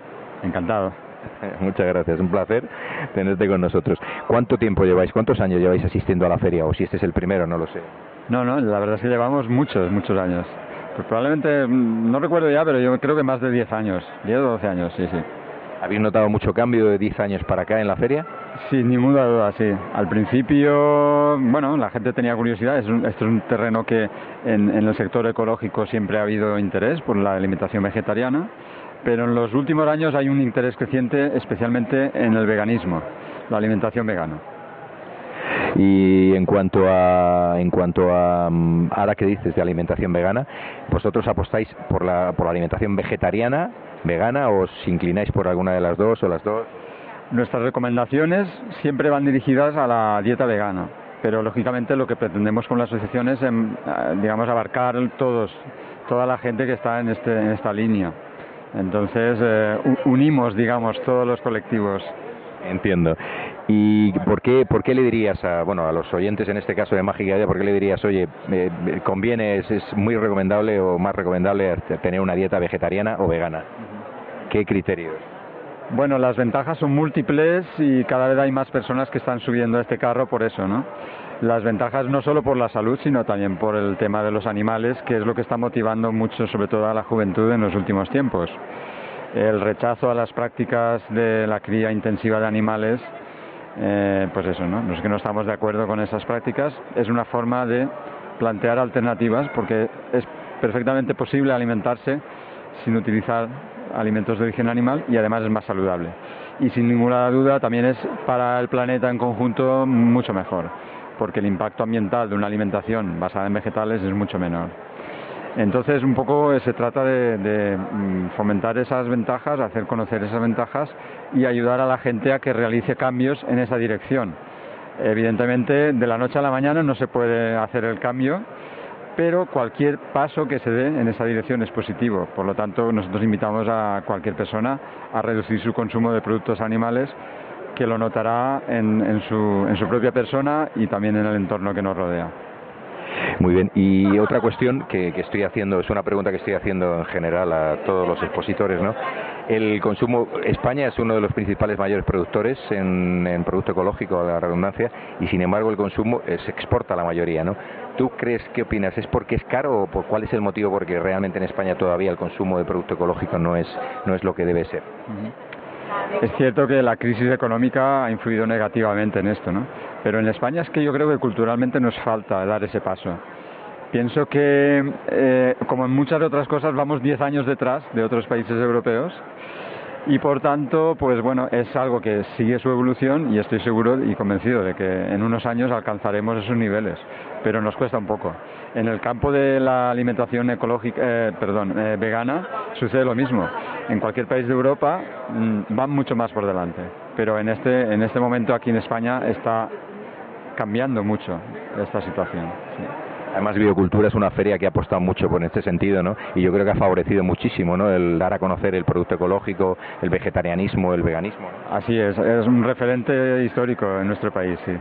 Encantado. Muchas gracias, un placer tenerte con nosotros. ¿Cuánto tiempo lleváis, cuántos años lleváis asistiendo a la feria? O si este es el primero, no lo sé. No, no, la verdad es que llevamos muchos, muchos años. Pues probablemente, mm, no recuerdo ya, pero yo creo que más de 10 años, 10 o 12 años, sí, sí. ¿Habéis notado mucho cambio de 10 años para acá en la feria? Sin ninguna duda, sí. Al principio, bueno, la gente tenía curiosidad. Es un- es un terreno que en, en el sector ecológico siempre ha habido interés por la alimentación vegetariana, pero en los últimos años hay un interés creciente, especialmente en el veganismo, la alimentación vegana. Y en cuanto a, en cuanto a, mm, ahora que dices de alimentación vegana, ¿vosotros apostáis por la, por la alimentación vegetariana, vegana, o os inclináis por alguna de las dos o las dos? Nuestras recomendaciones siempre van dirigidas a la dieta vegana, pero lógicamente lo que pretendemos con la asociación es, eh, digamos, abarcar todos, toda la gente que está en, este, en esta línea. Entonces, eh, unimos, digamos, todos los colectivos. Entiendo. ¿Y por qué, por qué le dirías a, bueno, a los oyentes en este caso de Mágica Vida, por qué le dirías, oye, eh, conviene, es, es muy recomendable o más recomendable tener una dieta vegetariana o vegana? ¿Qué criterios? Bueno, las ventajas son múltiples y cada vez hay más personas que están subiendo a este carro por eso, ¿no? Las ventajas no solo por la salud, sino también por el tema de los animales, que es lo que está motivando mucho, sobre todo a la juventud en los últimos tiempos. El rechazo a las prácticas de la cría intensiva de animales, eh, pues eso, ¿no? No es que no estamos de acuerdo con esas prácticas, es una forma de plantear alternativas porque es perfectamente posible alimentarse sin utilizar alimentos de origen animal y además es más saludable. Y sin ninguna duda también es para el planeta en conjunto mucho mejor, porque el impacto ambiental de una alimentación basada en vegetales es mucho menor. Entonces, un poco se trata de, de, mm, fomentar esas ventajas, hacer conocer esas ventajas y ayudar a la gente a que realice cambios en esa dirección. Evidentemente, de la noche a la mañana no se puede hacer el cambio, pero cualquier paso que se dé en esa dirección es positivo. Por lo tanto, nosotros invitamos a cualquier persona a reducir su consumo de productos animales que lo notará en, en, su, en su propia persona y también en el entorno que nos rodea. Muy bien, y otra cuestión que, estoy haciendo, es una pregunta que estoy haciendo en general a todos los expositores, ¿no? El consumo, España es uno de los principales mayores productores en, en producto ecológico, a la redundancia, y sin embargo el consumo eh, se exporta la mayoría, ¿no? ¿Tú crees, qué opinas? ¿Es porque es caro o por cuál es el motivo porque realmente en España todavía el consumo de producto ecológico no es, no es lo que debe ser? Es cierto que la crisis económica ha influido negativamente en esto, ¿no? Pero en España es que yo creo que culturalmente nos falta dar ese paso. Pienso que, eh, como en muchas otras cosas, vamos 10 años detrás de otros países europeos y por tanto, pues bueno, es algo que sigue su evolución y estoy seguro y convencido de que en unos años alcanzaremos esos niveles, pero nos cuesta un poco. En el campo de la alimentación ecológica, eh, perdón, eh, vegana, sucede lo mismo. En cualquier país de Europa mmm, van mucho más por delante, pero en este, en este momento aquí en España está cambiando mucho esta situación. Sí. Además, Biocultura es una feria que ha apostado mucho por este sentido, ¿no? Y yo creo que ha favorecido muchísimo, ¿no? El dar a conocer el producto ecológico, el vegetarianismo, el veganismo. ¿no? Así es, es un referente histórico en nuestro país, sí.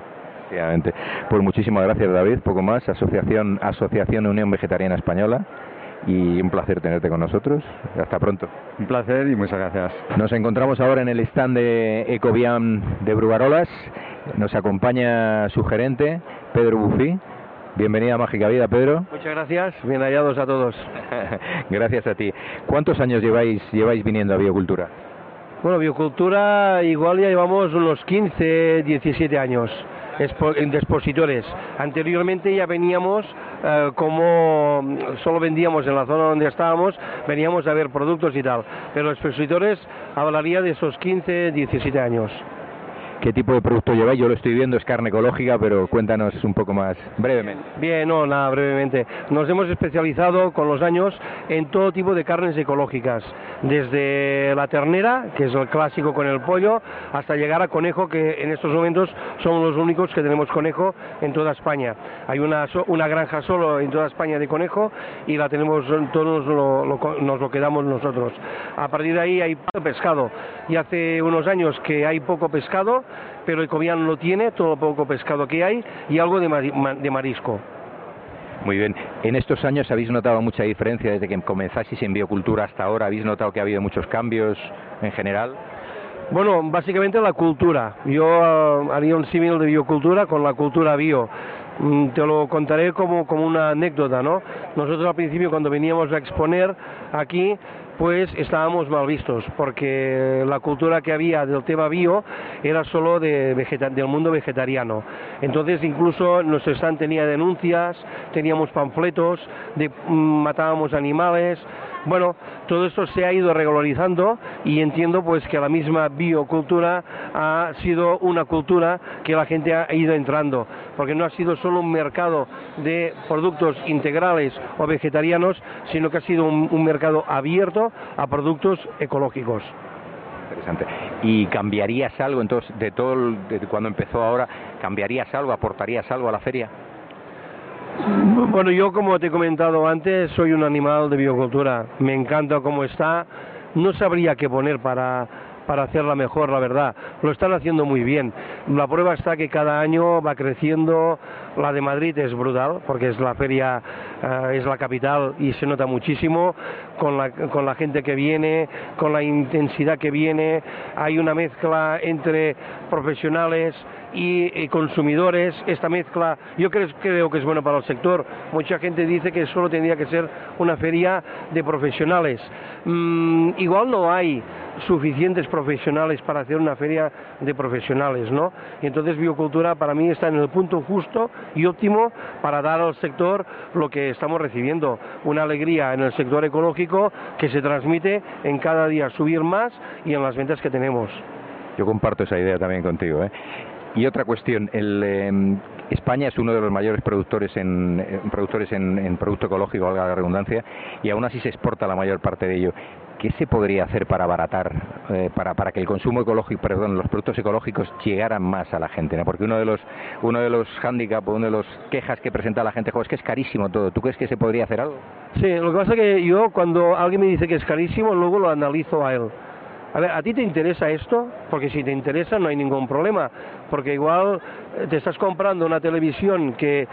Efectivamente. Pues muchísimas gracias, David. Poco más. Asociación, Asociación Unión Vegetariana Española y un placer tenerte con nosotros. Hasta pronto. Un placer y muchas gracias. Nos encontramos ahora en el stand de Ecobiam de Brugarolas. Nos acompaña su gerente, Pedro Bufí. Bienvenida a Mágica Vida, Pedro. Muchas gracias, bien hallados a todos. gracias a ti. ¿Cuántos años lleváis, lleváis viniendo a Biocultura? Bueno, Biocultura igual ya llevamos unos 15, 17 años de expositores. Anteriormente ya veníamos, eh, como solo vendíamos en la zona donde estábamos, veníamos a ver productos y tal. Pero expositores hablaría de esos 15, 17 años. ¿Qué tipo de producto lleváis? Yo lo estoy viendo, es carne ecológica, pero cuéntanos un poco más brevemente. Bien, no, nada, brevemente. Nos hemos especializado con los años en todo tipo de carnes ecológicas, desde la ternera, que es el clásico con el pollo, hasta llegar a conejo, que en estos momentos somos los únicos que tenemos conejo en toda España. Hay una, una granja solo en toda España de conejo y la tenemos, todos lo, lo, nos lo quedamos nosotros. A partir de ahí hay pescado. Y hace unos años que hay poco pescado, pero el Cobian lo tiene, todo poco pescado que hay y algo de, mar, de marisco. Muy bien. En estos años habéis notado mucha diferencia desde que comenzasteis en biocultura hasta ahora. ¿Habéis notado que ha habido muchos cambios en general? Bueno, básicamente la cultura. Yo uh, haría un símil de biocultura con la cultura bio. Mm, te lo contaré como, como una anécdota, ¿no? Nosotros al principio cuando veníamos a exponer aquí pues estábamos mal vistos, porque la cultura que había del tema bio era solo de vegeta del mundo vegetariano. Entonces incluso nuestro stand tenía denuncias, teníamos panfletos, de, mm, matábamos animales. Bueno, todo esto se ha ido regularizando y entiendo pues que la misma biocultura ha sido una cultura que la gente ha ido entrando, porque no ha sido solo un mercado de productos integrales o vegetarianos, sino que ha sido un, mercado abierto a productos ecológicos. Interesante. ¿Y cambiarías algo entonces de todo el, de cuando empezó ahora? ¿Cambiarías algo? ¿Aportarías algo a la feria? Bueno, yo como te he comentado antes, soy un animal de biocultura. Me encanta cómo está. No sabría qué poner para, para hacerla mejor, la verdad. Lo están haciendo muy bien. La prueba está que cada año va creciendo. La de Madrid es brutal, porque es la feria, eh, es la capital y se nota muchísimo con la, con la gente que viene, con la intensidad que viene. Hay una mezcla entre profesionales y, consumidores. Esta mezcla yo creo, creo que es bueno para el sector. Mucha gente dice que solo tendría que ser una feria de profesionales. Mm, igual no hay suficientes profesionales para hacer una feria de profesionales, ¿no? Y entonces biocultura para mí está en el punto justo y óptimo para dar al sector lo que estamos recibiendo, una alegría en el sector ecológico que se transmite en cada día subir más y en las ventas que tenemos. Yo comparto esa idea también contigo. ¿eh? Y otra cuestión, el, em, España es uno de los mayores productores en, productores en, producto ecológico, valga la redundancia, y aún así se exporta la mayor parte de ello. ¿Qué se podría hacer para abaratar, eh, para, que el consumo ecológico, perdón, los productos ecológicos llegaran más a la gente? Porque uno de los uno de los handicaps, uno de los quejas que presenta la gente es que es carísimo todo. ¿Tú crees que se podría hacer algo? Sí, lo que pasa es que yo cuando alguien me dice que es carísimo, luego lo analizo a él. A ver, ¿a ti te interesa esto? Porque si te interesa no hay ningún problema, porque igual eh, te estás comprando una televisión que,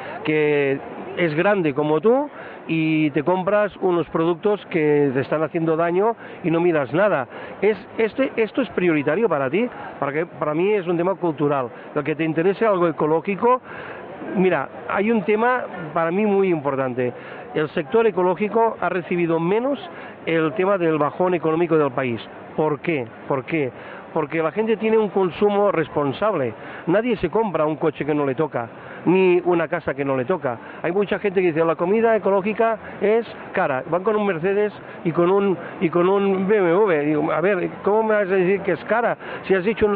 es grande como tú y te compras unos productos que te están haciendo daño y no miras nada. Es, este, esto es prioritario para ti, para, para mí es un tema cultural. Lo que te interese algo ecológico, mira, hay un tema para mí muy importante. El sector ecológico ha recibido menos el tema del bajón económico del país. ¿Por qué? ¿Por qué? Porque la gente tiene un consumo responsable. Nadie se compra un coche que no le toca, ni una casa que no le toca. Hay mucha gente que dice la comida ecológica es cara. Van con un Mercedes y con un y con un BMW. A ver, ¿cómo me vas a decir que es cara? Si has dicho,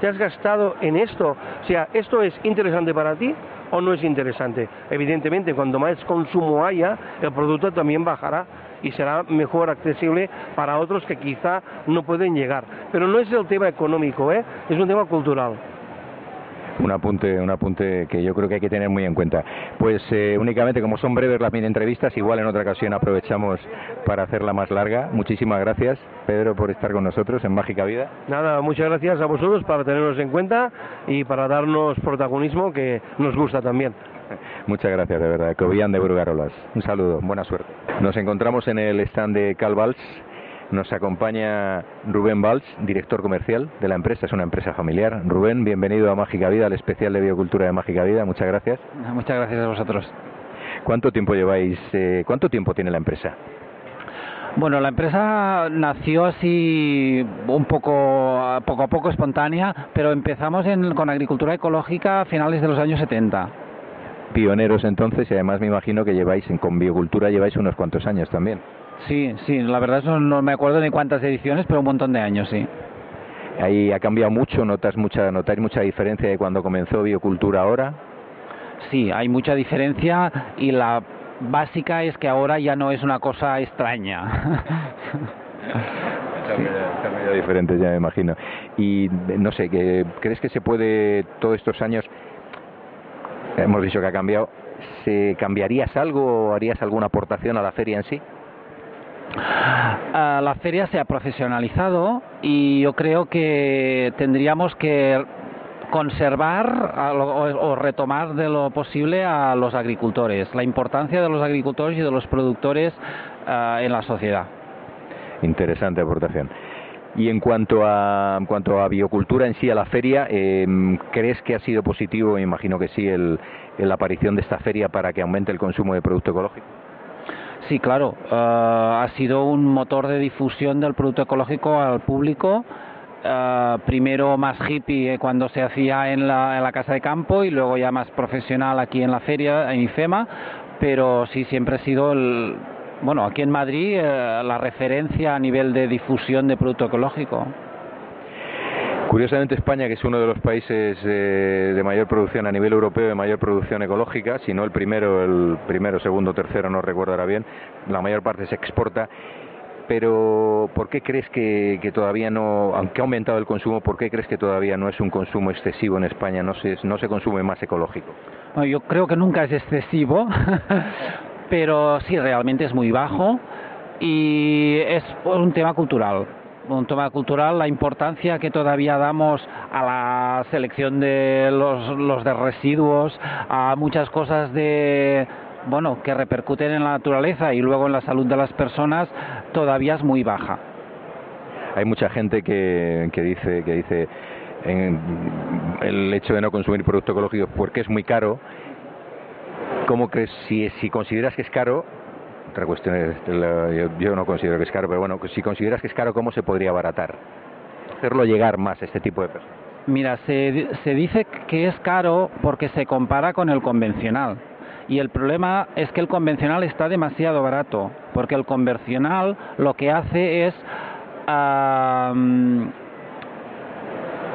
te has gastado en esto. O sea, ¿esto es interesante para ti? o no es interesante. Evidentemente, cuando más consumo haya, el producto también bajará y será mejor accesible para otros que quizá no pueden llegar. Pero no es el tema económico, ¿eh? es un tema cultural un apunte, un apunte que yo creo que hay que tener muy en cuenta. Pues eh, únicamente, como son breves las mini entrevistas, igual en otra ocasión aprovechamos para hacerla más larga. Muchísimas gracias, Pedro, por estar con nosotros en Mágica Vida. Nada, muchas gracias a vosotros para tenernos en cuenta y para darnos protagonismo que nos gusta también. Muchas gracias, de verdad. Cobian de Brugarolas. Un saludo, buena suerte. Nos encontramos en el stand de Calvals. Nos acompaña Rubén Valls, director comercial de la empresa, es una empresa familiar. Rubén, bienvenido a Mágica Vida, al especial de biocultura de Mágica Vida. Muchas gracias. Muchas gracias a vosotros. ¿Cuánto tiempo lleváis? Eh, ¿Cuánto tiempo tiene la empresa? Bueno, la empresa nació así un poco poco a poco espontánea, pero empezamos con agricultura ecológica a finales de los años 70 pioneros entonces y además me imagino que lleváis en, con biocultura lleváis unos cuantos años también. Sí, sí, la verdad es no me acuerdo ni cuántas ediciones, pero un montón de años, sí. Ahí ha cambiado mucho, notas mucha, notáis mucha diferencia de cuando comenzó biocultura ahora. Sí, hay mucha diferencia y la básica es que ahora ya no es una cosa extraña. Está medio diferente, ya me imagino. Y no sé, ¿crees que se puede todos estos años hemos dicho que ha cambiado. ¿Se cambiarías algo o harías alguna aportación a la feria en sí? Ah, la feria se ha profesionalizado y yo creo que tendríamos que conservar o, retomar de lo posible a los agricultores, la importancia de los agricultores y de los productores ah, en la sociedad. Interesante aportación. Y en cuanto a, en cuanto a biocultura en sí, a la feria, em, ¿crees que ha sido positivo, imagino que sí, el, la aparición de esta feria para que aumente el consumo de producto ecológico? Sí, claro. Eh, ha sido un motor de difusión del producto ecológico al público. Uh, primero más hippie cuando se hacía en la, en la, casa de campo y luego ya más profesional aquí en la feria, en IFEMA, pero sí siempre ha sido el, bueno, aquí en Madrid eh, la referencia a nivel de difusión de producto ecológico. Curiosamente España, que es uno de los países eh, de mayor producción a nivel europeo, de mayor producción ecológica, si no el primero, el primero, segundo, tercero, no recuerdo ahora bien, la mayor parte se exporta. Pero, ¿por qué crees que, que, todavía no, aunque ha aumentado el consumo, por qué crees que todavía no es un consumo excesivo en España, no se, no se consume más ecológico? yo creo que nunca es excesivo, pero sí, realmente es muy bajo y es un tema cultural. un tema cultural, la importancia que todavía damos a la selección de los, los de residuos, a muchas cosas de bueno que repercuten en la naturaleza y luego en la salud de las personas, todavía es muy baja. Hay mucha gente que, que dice que dice en el hecho de no consumir producto ecológico porque es muy caro. ¿Cómo que si, si consideras que es caro, otra cuestión es, yo, no considero que es caro, pero bueno, si consideras que es caro, ¿cómo se podría abaratar? Hacerlo llegar más a este tipo de personas. Mira, se, dice que es caro porque se compara con el convencional. Y el problema es que el convencional está demasiado barato, porque el convencional lo que hace es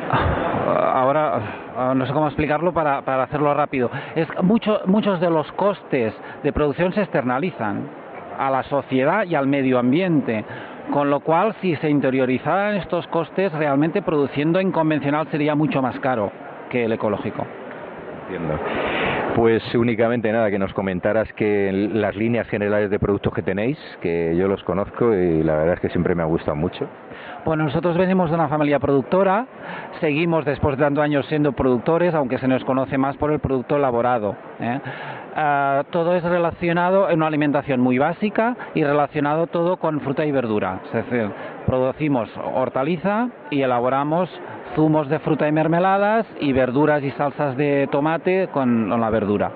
ahora ah, no sé cómo explicarlo para, hacerlo rápido. Es mucho, muchos de los costes de producción se externalizan a la sociedad y al medio ambiente. Con lo cual, si se interiorizaran estos costes, realmente produciendo en convencional sería mucho más caro que el ecológico. Entiendo. Pues únicamente nada, que nos comentaras que las líneas generales de productos que tenéis, que yo los conozco y la verdad es que siempre me ha gustado mucho. Bueno, nosotros venimos de una familia productora, seguimos después de tantos años siendo productores, aunque se nos conoce más por el producto elaborado. ¿eh? Ah, todo es relacionado en una alimentación muy básica y relacionado todo con fruta y verdura. Es decir, producimos hortaliza y elaboramos zumos de fruta y mermeladas y verduras y salsas de tomate con, con la verdura.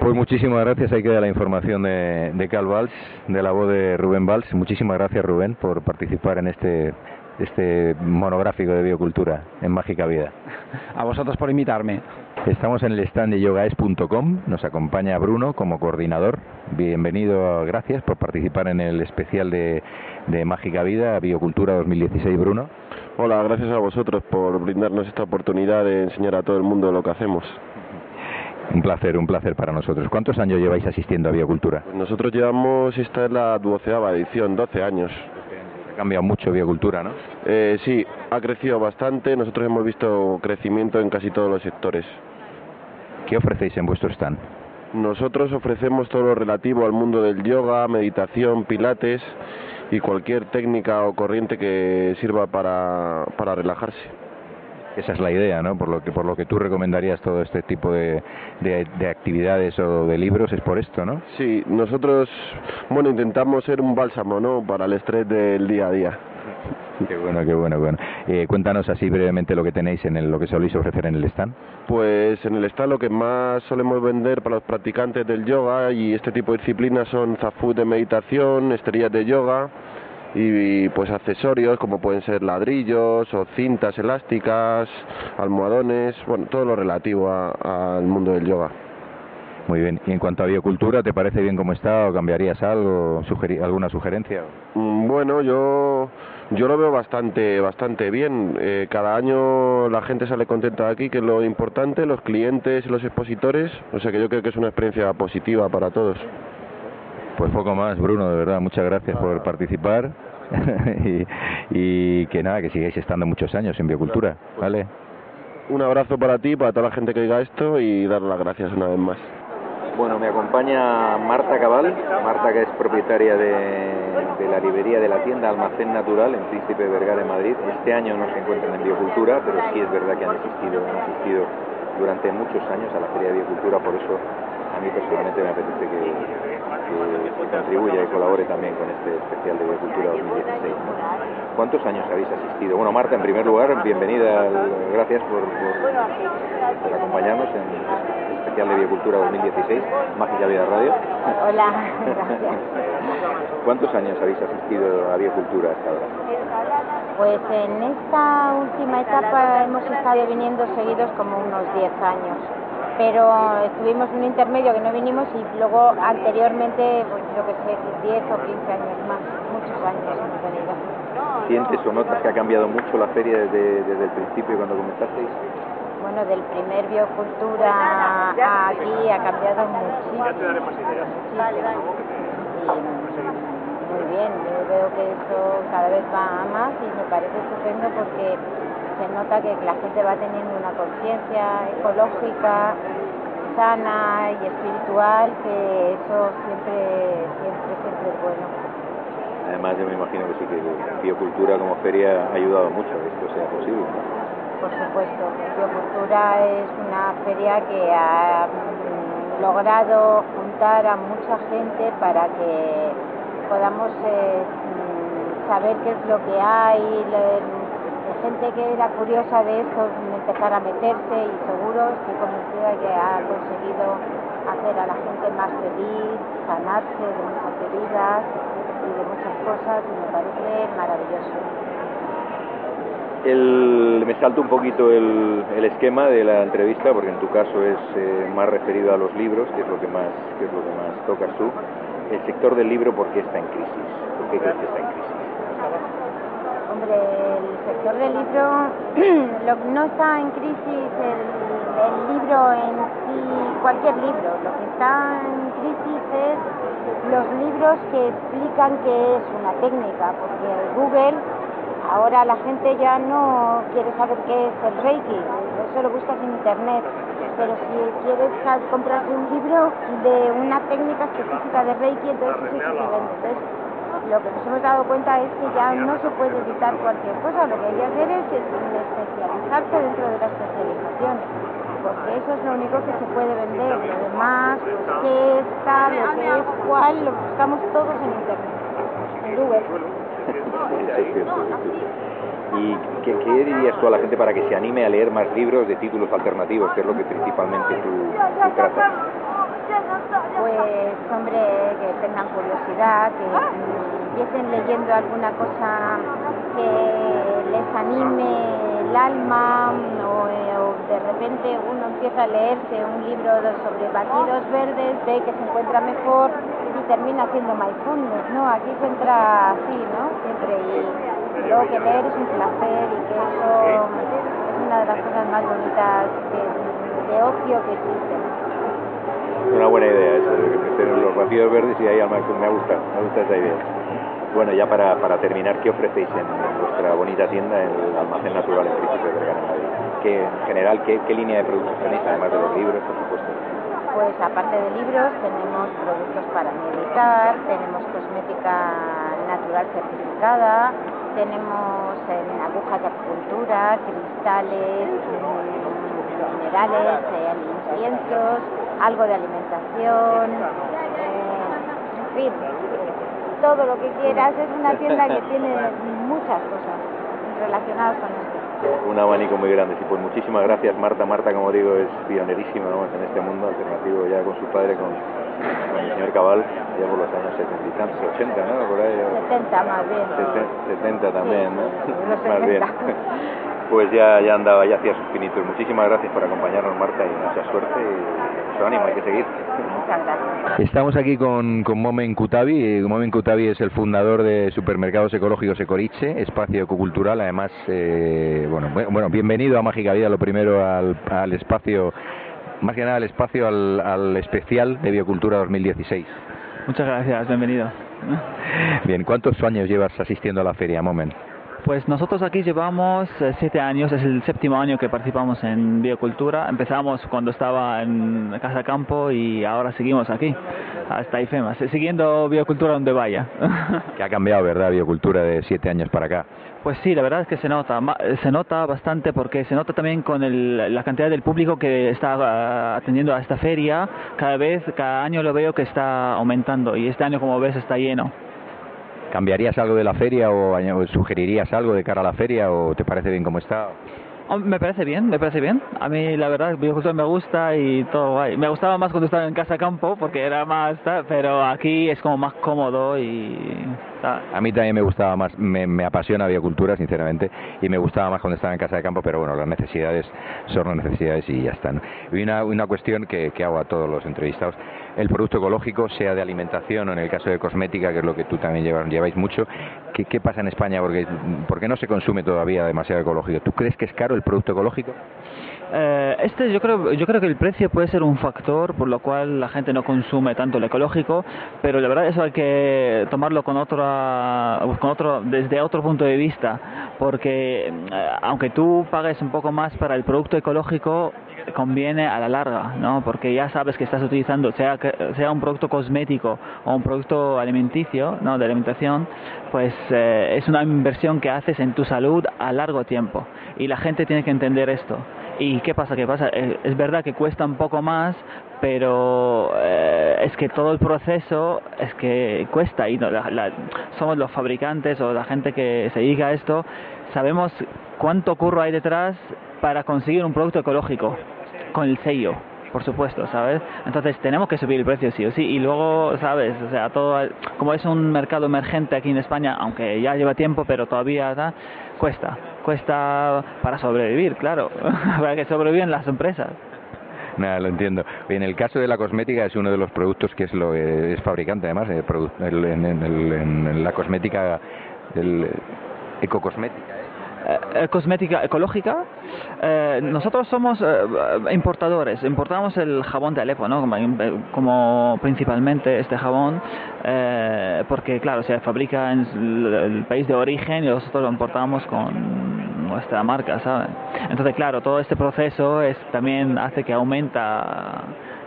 Pues muchísimas gracias, ahí queda la información de, de Cal Valls, de la voz de Rubén Valls. Muchísimas gracias Rubén por participar en este, este monográfico de biocultura en Mágica Vida. A vosotros por invitarme. Estamos en el stand de yogaes.com, nos acompaña Bruno como coordinador. Bienvenido, gracias por participar en el especial de, de Mágica Vida, Biocultura 2016, Bruno. Hola, gracias a vosotros por brindarnos esta oportunidad de enseñar a todo el mundo lo que hacemos. Un placer, un placer para nosotros. ¿Cuántos años lleváis asistiendo a Biocultura? Pues nosotros llevamos, esta es la doceava edición, 12 años. Ha cambiado mucho Biocultura, ¿no? Eh, sí, ha crecido bastante. Nosotros hemos visto crecimiento en casi todos los sectores. ¿Qué ofrecéis en vuestro stand? Nosotros ofrecemos todo lo relativo al mundo del yoga, meditación, pilates y cualquier técnica o corriente que sirva para, para relajarse. Esa es la idea, ¿no? Por lo que por lo que tú recomendarías todo este tipo de, de, de actividades o de libros es por esto, ¿no? Sí, nosotros, bueno, intentamos ser un bálsamo, ¿no? Para el estrés del día a día. Qué bueno, qué bueno, bueno. Eh, cuéntanos así brevemente lo que tenéis en el, lo que soléis ofrecer en el stand. Pues en el stand lo que más solemos vender para los practicantes del yoga y este tipo de disciplinas son zafud de meditación, esterillas de yoga y pues accesorios como pueden ser ladrillos o cintas elásticas, almohadones, bueno, todo lo relativo al mundo del yoga. Muy bien. Y en cuanto a biocultura, ¿te parece bien cómo está o cambiarías algo, sugeri- alguna sugerencia? Mm, Bueno, yo yo lo veo bastante bastante bien. Eh, cada año la gente sale contenta de aquí, que es lo importante, los clientes y los expositores. O sea que yo creo que es una experiencia positiva para todos. Pues poco más, Bruno, de verdad, muchas gracias por participar y, y que nada, que sigáis estando muchos años en biocultura, ¿vale? Un abrazo para ti, para toda la gente que oiga esto y dar las gracias una vez más. Bueno, me acompaña Marta Cabal, Marta que es propietaria de, la librería de la tienda Almacén Natural en Príncipe Vergara en Madrid. Este año no se encuentran en biocultura, pero sí es verdad que han asistido, han asistido durante muchos años a la Feria de Biocultura, por eso a mí personalmente me apetece que, que- contribuya y colabore también con este especial de Biocultura 2016. ¿no? ¿Cuántos años habéis asistido? Bueno, Marta, en primer lugar, bienvenida, gracias por acompañarnos en este especial de Biocultura 2016, Mágica Vida Radio. Hola, gracias. ¿Cuántos años habéis asistido a Biocultura hasta ahora? Pues en esta última etapa hemos estado viniendo seguidos como unos 10 años, pero estuvimos un intermedio que no vinimos y luego anteriormente, pues yo que sé, 10 o 15 años más, muchos años hemos venido. ¿Sientes o notas que ha cambiado mucho la feria desde, desde el principio cuando comenzasteis? Bueno, del primer biocultura a aquí ha cambiado muchísimo. muchísimo. Y muy bien, yo veo que eso cada vez va a más y me parece estupendo porque se nota que la gente va teniendo una conciencia ecológica, sana y espiritual, que eso siempre, siempre, siempre es bueno. Además, yo me imagino que sí que Biocultura como feria ha ayudado mucho a que esto sea posible. Por supuesto, Biocultura es una feria que ha mm, logrado juntar a mucha gente para que podamos eh, mm, saber qué es lo que hay, le- gente que era curiosa de esto empezar a meterse y seguro estoy convencida que ha conseguido hacer a la gente más feliz, sanarse de muchas heridas y de muchas cosas y me parece maravilloso. El, me salto un poquito el, esquema de la entrevista porque en tu caso es eh, más referido a los libros, que es lo que más que es lo que más tocas tú. El sector del libro, ¿por qué está en crisis? ¿Por qué crees que está en crisis? Hombre, el sector del libro lo- no está en crisis el, libro en sí, cualquier libro. Lo que está en crisis es los libros que explican qué es una técnica, porque Google ahora la gente ya no quiere saber qué es el Reiki, eso lo buscas en internet. Pero si quieres comprarse un libro de una técnica específica de Reiki, entonces eso sí se vende. Entonces, lo que nos hemos dado cuenta es que ya no se puede evitar cualquier cosa, lo que hay que hacer es especializarse dentro de la especialización, porque eso es lo único que se puede vender, lo demás, pues qué es tal, lo que es cual, lo buscamos todos en internet, en Google. ¿Y qué, qué dirías tú a la gente para que se anime a leer más libros de títulos alternativos, que es lo que principalmente tú, tú tratas? Pues hombre, que tengan curiosidad, que empiecen leyendo alguna cosa que les anime el alma o, o de repente uno empieza a leerse un libro sobre batidos verdes, ve que se encuentra mejor termina haciendo mindfulness, ¿no? Aquí se entra así, ¿no? Siempre y luego que leer es un placer y que eso es una de las cosas más bonitas de ocio que existen. Es una buena idea eso, de estén los batidos verdes y ahí al máximo me gusta, me gusta esa idea. Bueno, ya para, para terminar, ¿qué ofrecéis en, vuestra bonita tienda, en el almacén natural en Príncipe de Vergara Madrid? ¿Qué, en general, ¿qué, ¿qué línea de productos tenéis, además de los libros, por supuesto? Pues aparte de libros tenemos productos para meditar, tenemos cosmética natural certificada, tenemos eh, agujas de acupuntura, cristales, mm, minerales, eh, inciensos, algo de alimentación, eh, en fin, todo lo que quieras. Es una tienda que tiene muchas cosas relacionadas con. Un abanico muy grande. Sí, pues muchísimas gracias, Marta. Marta, como digo, es pionerísima vamos, en este mundo alternativo, ya con su padre, con, con el señor Cabal, ya por los años 70 y tantos, 80, ¿no? Por ahí, o 70 más bien. seten- 70 también, ¿no? Más bien. 70. Pues ya, ya andaba, ya hacía sus pinitos. Muchísimas gracias por acompañarnos, Marta, y mucha suerte y mucho ánimo, hay que seguir. Muchas gracias. Estamos aquí con, con Momen Kutabi. Eh, Momen Kutabi es el fundador de Supermercados Ecológicos Ecoriche, espacio ecocultural. Además, eh, bueno, bu- bueno, bienvenido a Mágica Vida, lo primero al, al espacio, más que nada al espacio, al, al especial de Biocultura 2016. Muchas gracias, bienvenido. Bien, ¿cuántos años llevas asistiendo a la feria, Momen? Pues nosotros aquí llevamos eh, siete años, es el séptimo año que participamos en biocultura. Empezamos cuando estaba en Casa Campo y ahora seguimos aquí, hasta IFEMA, siguiendo biocultura donde vaya. Que ha cambiado, ¿verdad, Biocultura de siete años para acá? Pues sí, la verdad es que se nota, se nota bastante porque se nota también con el- la cantidad del público que está ah, atendiendo a esta feria. Cada vez, cada año lo veo que está aumentando y este año, como ves, está lleno. ¿Cambiarías algo de la feria o sugerirías algo de cara a la feria o te parece bien como está? Me parece bien, me parece bien. A mí la verdad, biocultura me gusta y todo guay. Me gustaba más cuando estaba en casa campo porque era más, pero aquí es como más cómodo y. A mí también me gustaba más, me, me apasiona biocultura, sinceramente, y me gustaba más cuando estaba en casa de campo, pero bueno, las necesidades son las necesidades y ya están. Y una, una cuestión que, que hago a todos los entrevistados, el producto ecológico, sea de alimentación o en el caso de cosmética, que es lo que tú también llevas, lleváis mucho, ¿qué, qué pasa en España? Porque, porque no se consume todavía demasiado ecológico. ¿Tú crees que es caro el producto ecológico? Eh, este yo creo yo creo que el precio puede ser un factor por lo cual la gente no consume tanto el ecológico pero la verdad eso hay que tomarlo con otra con otro desde otro punto de vista porque eh, aunque tú pagues un poco más para el producto ecológico conviene a la larga, ¿no? Porque ya sabes que estás utilizando, sea sea un producto cosmético o un producto alimenticio, ¿no? De alimentación, pues eh, es una inversión que haces en tu salud a largo tiempo y la gente tiene que entender esto. ¿Y qué pasa? ¿Qué pasa? Eh, es verdad que cuesta un poco más, pero eh, es que todo el proceso es que cuesta y no, la, la, somos los fabricantes o la gente que se dedica a esto, sabemos cuánto curro hay detrás para conseguir un producto ecológico con el sello por supuesto, ¿sabes? Entonces tenemos que subir el precio sí o sí y luego, ¿sabes? O sea, todo como es un mercado emergente aquí en España, aunque ya lleva tiempo, pero todavía da, cuesta, cuesta para sobrevivir, claro, para que sobreviven las empresas. Nada, lo entiendo. En el caso de la cosmética es uno de los productos que es lo es fabricante además eh, el, en, en, en, la cosmética del ecocosmética eh, cosmética ecológica, eh, nosotros somos eh, importadores, importamos el jabón de Alepo, ¿no? como, como principalmente este jabón, eh, porque claro, se fabrica en el país de origen y nosotros lo importamos con nuestra marca, ¿sabes? Entonces, claro, todo este proceso es, también hace que aumenta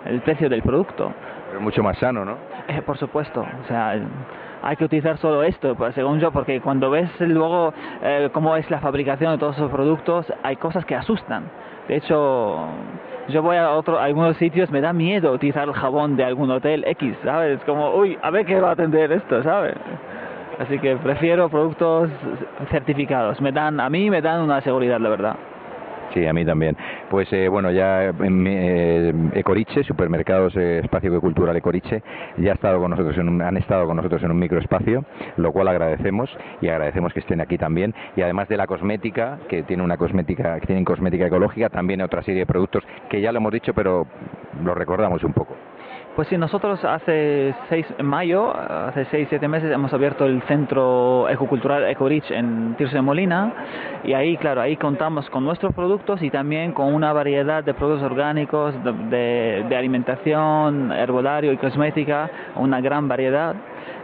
el precio del producto. Pero mucho más sano, ¿no? Eh, por supuesto, o sea hay que utilizar solo esto, pues, según yo, porque cuando ves luego eh, cómo es la fabricación de todos esos productos, hay cosas que asustan. De hecho, yo voy a, otro, a algunos sitios, me da miedo utilizar el jabón de algún hotel X, ¿sabes? Como, uy, a ver qué va a atender esto, ¿sabes? Así que prefiero productos certificados. Me dan, a mí me dan una seguridad, la verdad. Sí, a mí también. Pues eh, bueno, ya eh, Ecoriche, Supermercados eh, Espacio Cultural Ecoriche, ya ha estado con nosotros en un, han estado con nosotros en un microespacio, lo cual agradecemos y agradecemos que estén aquí también. Y además de la cosmética, que tiene una cosmética, que tienen cosmética ecológica, también otra serie de productos que ya lo hemos dicho, pero lo recordamos un poco. Pues sí, nosotros hace seis, en mayo, hace seis, siete meses, hemos abierto el centro ecocultural Ecorich en Tirso de Molina. Y ahí, claro, ahí contamos con nuestros productos y también con una variedad de productos orgánicos, de, de alimentación, herbolario y cosmética, una gran variedad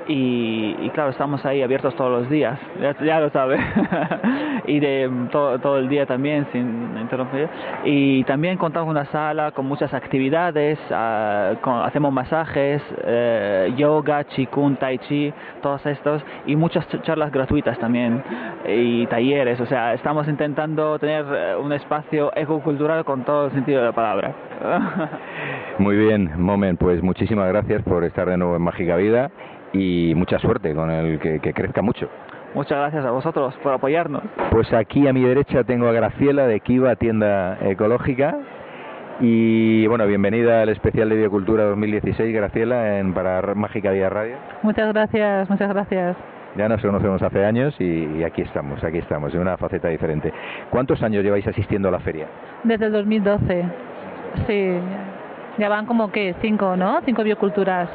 y, y, claro, estamos ahí abiertos todos los días, ya, lo sabe, y de todo, todo, el día también sin interrumpir. Y también contamos con una sala con muchas actividades, uh, hacemos masajes, uh, yoga, chikun, tai chi, todos estos, y muchas charlas gratuitas también, y talleres, o sea, estamos intentando tener eh, un espacio ecocultural con todo el sentido de la palabra. Muy bien, Momen, pues muchísimas gracias por estar de nuevo en Mágica Vida y mucha suerte con el que, que, crezca mucho. Muchas gracias a vosotros por apoyarnos. Pues aquí a mi derecha tengo a Graciela de Kiva Tienda Ecológica. Y bueno, bienvenida al especial de Biocultura 2016, Graciela, en, para Mágica Día Radio. Muchas gracias, muchas gracias. Ya nos conocemos hace años y, y, aquí estamos, aquí estamos, en una faceta diferente. ¿Cuántos años lleváis asistiendo a la feria? Desde el 2012, sí. Ya van como que cinco, ¿no? Cinco bioculturas.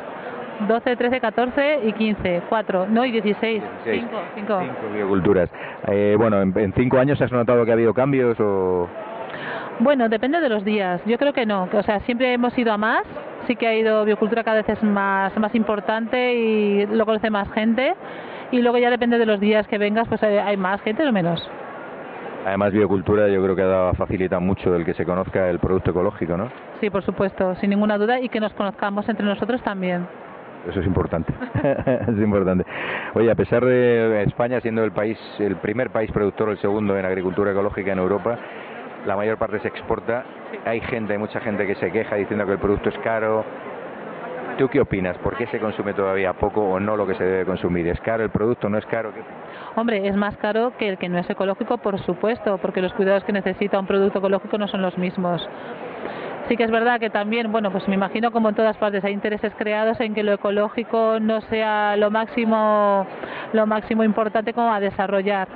12, 13, 14 y 15, 4, no, y 16, 5, 5. bioculturas. Eh, bueno, en, en, cinco años has notado que ha habido cambios o...? Bueno, depende de los días. Yo creo que no. O sea, siempre hemos ido a más. Sí que ha ido biocultura cada vez es más, más importante y lo conoce más gente. Y luego ya depende de los días que vengas, pues hay más gente o menos. Además, biocultura yo creo que ha facilitado mucho el que se conozca el producto ecológico, ¿no? Sí, por supuesto, sin ninguna duda, y que nos conozcamos entre nosotros también. Eso es importante. es importante. Oye, a pesar de España siendo el país, el primer país productor, el segundo en agricultura ecológica en Europa, la mayor parte se exporta. Hay gente, hay mucha gente que se queja diciendo que el producto es caro. ¿Tú qué opinas? ¿Por qué se consume todavía poco o no lo que se debe consumir? ¿Es caro el producto? ¿No es caro? ¿Qué... Hombre, es más caro que el que no es ecológico, por supuesto, porque los cuidados que necesita un producto ecológico no son los mismos. Sí que es verdad que también, bueno, pues me imagino como en todas partes hay intereses creados en que lo ecológico no sea lo máximo, lo máximo importante como a desarrollar.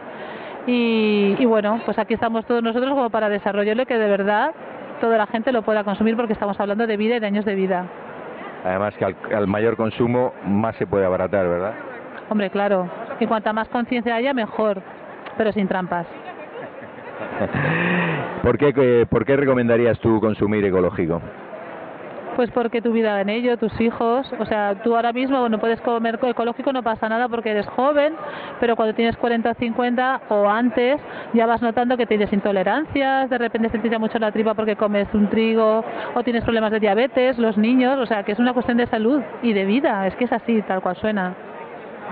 Y, y bueno, pues aquí estamos todos nosotros como para desarrollarlo y que de verdad toda la gente lo pueda consumir porque estamos hablando de vida y de años de vida. Además que al, al mayor consumo más se puede abaratar, ¿verdad? Hombre, claro. Y cuanta más conciencia haya, mejor, pero sin trampas. ¿Por qué, eh, ¿Por qué recomendarías tú consumir ecológico? Pues porque tu vida en ello, tus hijos, o sea, tú ahora mismo no puedes comer ecológico, no pasa nada porque eres joven, pero cuando tienes 40 o 50 o antes ya vas notando que tienes intolerancias, de repente te tira mucho la tripa porque comes un trigo o tienes problemas de diabetes, los niños, o sea, que es una cuestión de salud y de vida, es que es así, tal cual suena.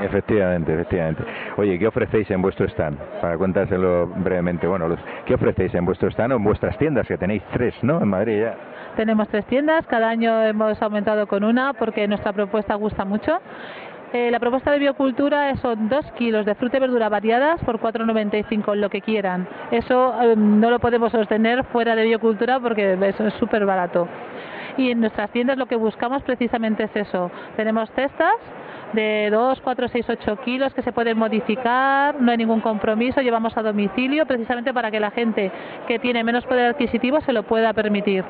Efectivamente, efectivamente. Oye, ¿qué ofrecéis en vuestro stand? Para contárselo brevemente. Bueno, los, ¿qué ofrecéis en vuestro stand o en vuestras tiendas? Que tenéis tres, ¿no? En Madrid ya. Tenemos tres tiendas, cada año hemos aumentado con una porque nuestra propuesta gusta mucho. Eh, la propuesta de biocultura son dos kilos de fruta y verdura variadas por 4,95, lo que quieran. Eso eh, no lo podemos sostener fuera de biocultura porque eso es súper barato. Y en nuestras tiendas lo que buscamos precisamente es eso. Tenemos cestas de 2, 4, 6, 8 kilos que se pueden modificar, no hay ningún compromiso, llevamos a domicilio precisamente para que la gente que tiene menos poder adquisitivo se lo pueda permitir.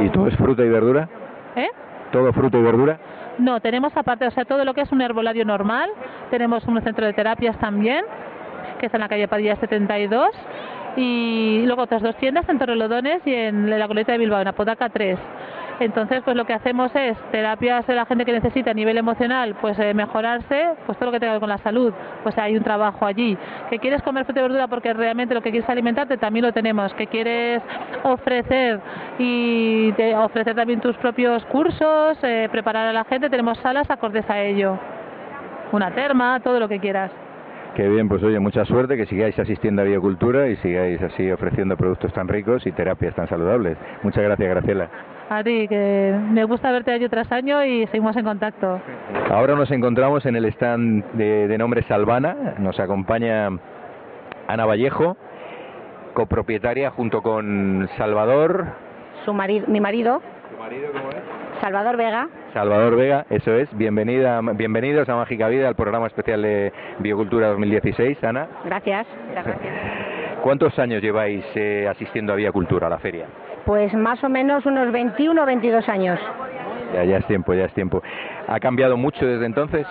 ¿Y todo es fruta y verdura? ¿Eh? ¿Todo fruta y verdura? No, tenemos aparte, o sea, todo lo que es un herbolario normal, tenemos un centro de terapias también, que está en la calle Padilla 72, y luego otras dos tiendas en Torrelodones y en la Goleta de Bilbao, en Apodaca 3. Entonces, pues lo que hacemos es terapias de la gente que necesita a nivel emocional, pues eh, mejorarse, pues todo lo que tenga que ver con la salud, pues hay un trabajo allí. Que quieres comer fruta y verdura porque realmente lo que quieres alimentarte también lo tenemos. Que quieres ofrecer y ofrecer también tus propios cursos, eh, preparar a la gente, tenemos salas acordes a ello. Una terma, todo lo que quieras. Qué bien, pues oye, mucha suerte, que sigáis asistiendo a Biocultura y sigáis así ofreciendo productos tan ricos y terapias tan saludables. Muchas gracias, Graciela. A ti, que me gusta verte año tras año y seguimos en contacto. Ahora nos encontramos en el stand de, nombre Salvana. Nos acompaña Ana Vallejo, copropietaria junto con Salvador. Su marido, mi marido. ¿Su marido cómo es? Salvador Vega. Salvador Vega, eso es. Bienvenida, bienvenidos a Mágica Vida, al programa especial de Biocultura 2016. Ana. Gracias. gracias. ¿Cuántos años lleváis eh, asistiendo a Biocultura, a la feria? Pues más o menos unos 21 o 22 años. Ya, ya es tiempo, ya es tiempo. ¿Ha cambiado mucho desde entonces?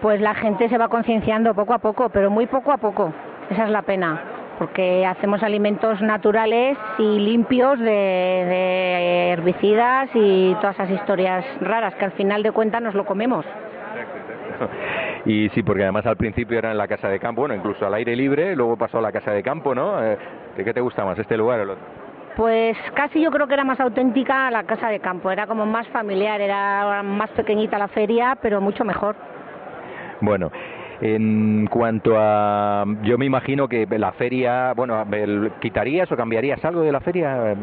Pues la gente se va concienciando poco a poco, pero muy poco a poco. Esa es la pena, porque hacemos alimentos naturales y limpios de, de herbicidas y todas esas historias raras que al final de cuentas nos lo comemos. Y sí, porque además al principio era en la casa de campo, bueno, incluso al aire libre, luego pasó a la casa de campo, ¿no? Eh, ¿De qué te gusta más, este lugar o el otro? Pues casi yo creo que era más auténtica la casa de campo, era como más familiar, era más pequeñita la feria, pero mucho mejor. Bueno, en cuanto a, yo me imagino que la feria, bueno, ¿quitarías o cambiarías algo de la feria?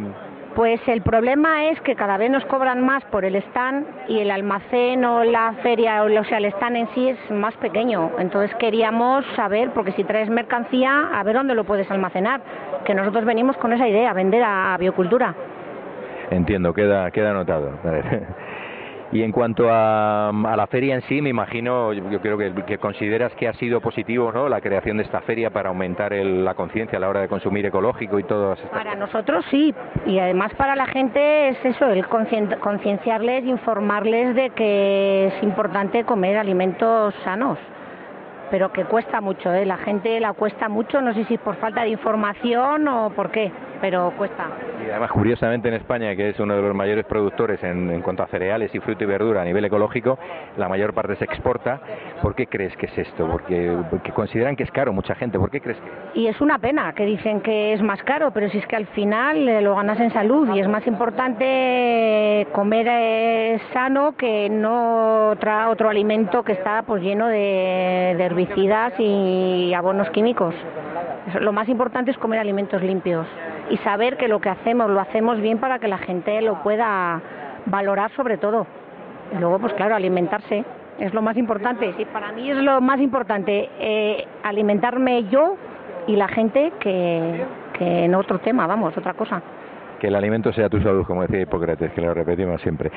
Pues el problema es que cada vez nos cobran más por el stand y el almacén o la feria, o sea, el stand en sí es más pequeño. Entonces queríamos saber, porque si traes mercancía, a ver dónde lo puedes almacenar. Que nosotros venimos con esa idea, vender a biocultura. Entiendo, queda, queda anotado. Y en cuanto a, la feria en sí, me imagino, yo, creo que, consideras que ha sido positivo ¿no? la creación de esta feria para aumentar la conciencia a la hora de consumir ecológico y todo eso. Para nosotros sí, y además para la gente es eso, el concienciarles, informarles de que es importante comer alimentos sanos pero que cuesta mucho, ¿eh? la gente la cuesta mucho, no sé si por falta de información o por qué, pero cuesta. Y además, curiosamente, en España, que es uno de los mayores productores en, cuanto a cereales y fruta y verdura a nivel ecológico, la mayor parte se exporta. ¿Por qué crees que es esto? Porque, porque consideran que es caro mucha gente. ¿Por qué crees que? Y es una pena que dicen que es más caro, pero si es que al final eh, lo ganas en salud y es más importante comer eh, sano que no otra, otro alimento que está pues lleno de, de herbicidas y abonos químicos. Lo más importante es comer alimentos limpios y saber que lo que hacemos lo hacemos bien para que la gente lo pueda valorar sobre todo. Y luego, pues claro, alimentarse es lo más importante. Sí, para mí es lo más importante eh, alimentarme yo y la gente que, que en otro tema, vamos, otra cosa. Que el alimento sea tu salud, como decía Hipócrates, que lo repetimos siempre.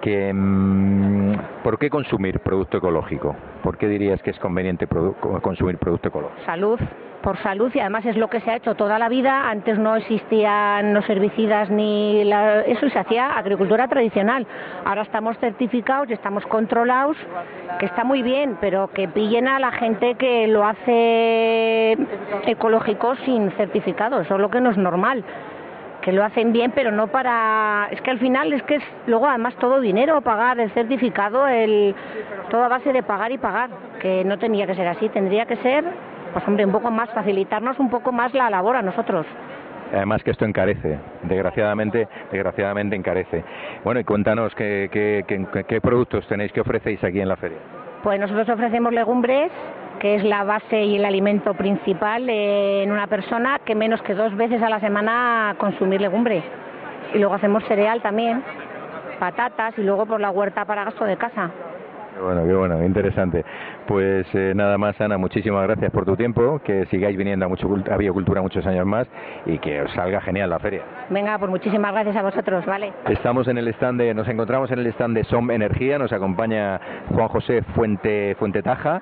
Que, mm, ¿Por qué consumir producto ecológico? ¿Por qué dirías que es conveniente consumir producto ecológico? Salud, por salud y además es lo que se ha hecho toda la vida. Antes no existían los herbicidas ni la, eso se hacía agricultura tradicional. Ahora estamos certificados y estamos controlados, que está muy bien, pero que pillen a la gente que lo hace ecológico sin certificado. Eso es lo que no es normal. Que lo hacen bien, pero no para. Es que al final es que es luego además todo dinero, pagar el certificado, el todo a base de pagar y pagar. Que no tenía que ser así, tendría que ser pues hombre, un poco más, facilitarnos un poco más la labor a nosotros. Además que esto encarece, desgraciadamente, desgraciadamente encarece. Bueno, y cuéntanos qué, qué, qué, qué productos tenéis, qué ofrecéis aquí en la feria. Pues nosotros ofrecemos legumbres, que es la base y el alimento principal en una persona que menos que dos veces a la semana consumir legumbre. Y luego hacemos cereal también, patatas y luego por la huerta para gasto de casa. Qué bueno, qué bueno, interesante. Pues eh, nada más, Ana, muchísimas gracias por tu tiempo, que sigáis viniendo a, mucho, a Biocultura muchos años más y que os salga genial la feria. Venga, pues muchísimas gracias a vosotros, ¿vale? Estamos en el stand de, nos encontramos en el stand de SOM Energía, nos acompaña Juan José Fuente, Fuente Taja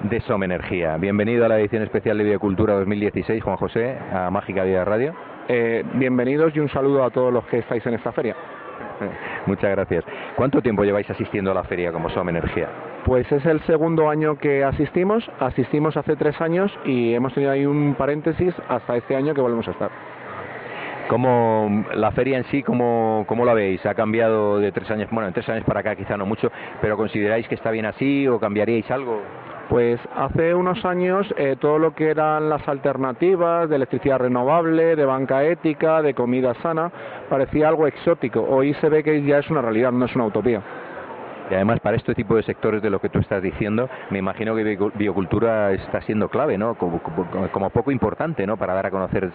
de SOM Energía. Bienvenido a la edición especial de Biocultura 2016, Juan José, a Mágica Vida Radio. Eh, bienvenidos y un saludo a todos los que estáis en esta feria. Muchas gracias. ¿Cuánto tiempo lleváis asistiendo a la feria como SOM Energía? Pues es el segundo año que asistimos. Asistimos hace tres años y hemos tenido ahí un paréntesis hasta este año que volvemos a estar. ¿Cómo la feria en sí, cómo, cómo la veis? ¿Ha cambiado de tres años? Bueno, en tres años para acá quizá no mucho, pero ¿consideráis que está bien así o cambiaríais algo? Pues hace unos años eh, todo lo que eran las alternativas de electricidad renovable, de banca ética, de comida sana, parecía algo exótico. Hoy se ve que ya es una realidad, no es una utopía. Y además para este tipo de sectores de lo que tú estás diciendo, me imagino que biocultura está siendo clave, ¿no? Como, poco importante, ¿no? Para dar a conocer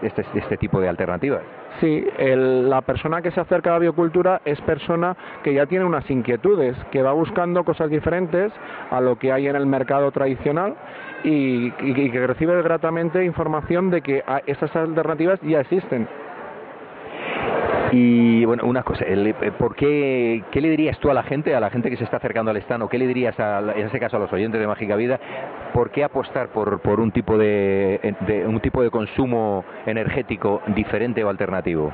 este, este tipo de alternativas. Sí, el, la persona que se acerca a la biocultura es persona que ya tiene unas inquietudes, que va buscando cosas diferentes a lo que hay en el mercado tradicional y, y, y que recibe gratamente información de que estas alternativas ya existen. Y bueno, una cosa, el, ¿por qué, qué le dirías tú a la gente, a la gente que se está acercando al stand, qué le dirías a, en ese caso a los oyentes de Mágica Vida, por qué apostar por, por un, tipo de, un tipo de consumo energético diferente o alternativo?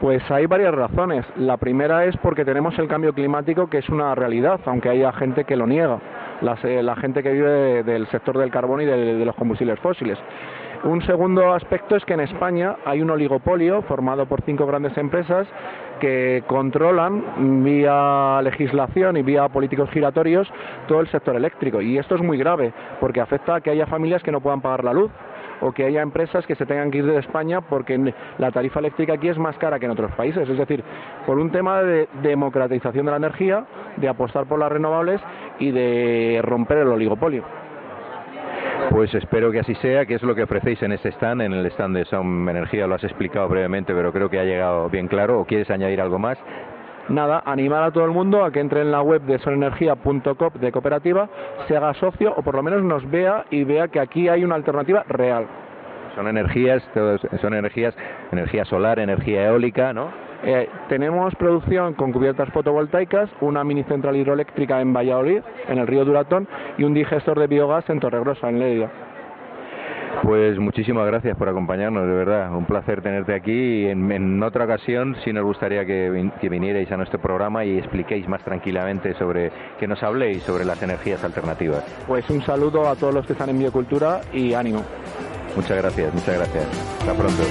Pues hay varias razones. La primera es porque tenemos el cambio climático, que es una realidad, aunque haya gente que lo niega, la, la gente que vive de, del sector del carbón y de, de los combustibles fósiles. Un segundo aspecto es que en España hay un oligopolio formado por cinco grandes empresas que controlan vía legislación y vía políticos giratorios todo el sector eléctrico. Y esto es muy grave porque afecta a que haya familias que no puedan pagar la luz o que haya empresas que se tengan que ir de España porque la tarifa eléctrica aquí es más cara que en otros países. Es decir, por un tema de democratización de la energía, de apostar por las renovables y de romper el oligopolio. Pues espero que así sea, que es lo que ofrecéis en este stand, en el stand de Som Energía, lo has explicado brevemente, pero creo que ha llegado bien claro. ¿O quieres añadir algo más? Nada, animar a todo el mundo a que entre en la web de sonenergia.com de cooperativa, se haga socio o por lo menos nos vea y vea que aquí hay una alternativa real. Son energías, son energías, energía solar, energía eólica, ¿no? Eh, tenemos producción con cubiertas fotovoltaicas, una mini central hidroeléctrica en Valladolid, en el río Duratón, y un digestor de biogás en Torregrosa, en Ledia. Pues muchísimas gracias por acompañarnos, de verdad. Un placer tenerte aquí. En, en otra ocasión, sí nos gustaría que, que, vinierais a nuestro programa y expliquéis más tranquilamente sobre, que nos habléis sobre las energías alternativas. Pues un saludo a todos los que están en Biocultura y ánimo. Muchas gracias, muchas gracias. Hasta pronto.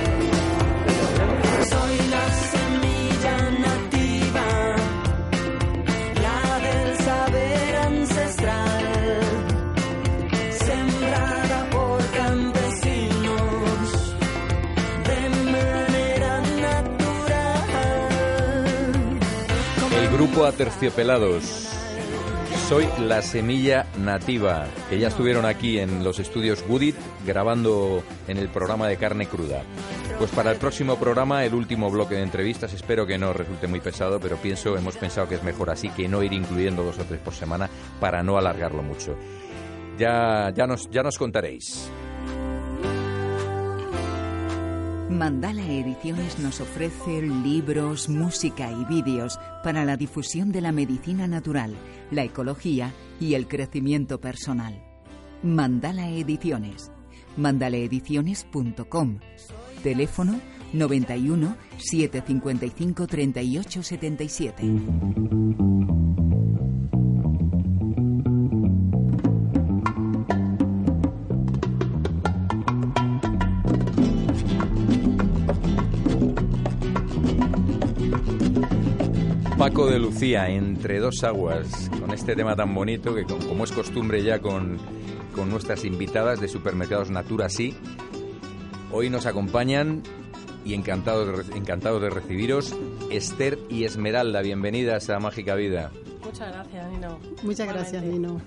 Grupo Aterciopelados. Soy la semilla nativa, que ya estuvieron aquí en los estudios Woodit grabando en el programa de carne cruda. Pues para el próximo programa, el último bloque de entrevistas, espero que no resulte muy pesado, pero pienso, hemos pensado que es mejor así que no ir incluyendo dos o tres por semana para no alargarlo mucho. Ya, ya, nos, ya nos contaréis. Mandala Ediciones nos ofrece libros, música y vídeos para la difusión de la medicina natural, la ecología y el crecimiento personal. Mandala Ediciones. mandalaediciones.com. Teléfono 91 755 38 Paco de Lucía, entre dos aguas, con este tema tan bonito que como es costumbre ya con, con nuestras invitadas de Supermercados Natura Sí, hoy nos acompañan y encantados de, encantados de recibiros Esther y Esmeralda. Bienvenidas a Mágica Vida. Muchas gracias, Nino. Muchas gracias, Nino.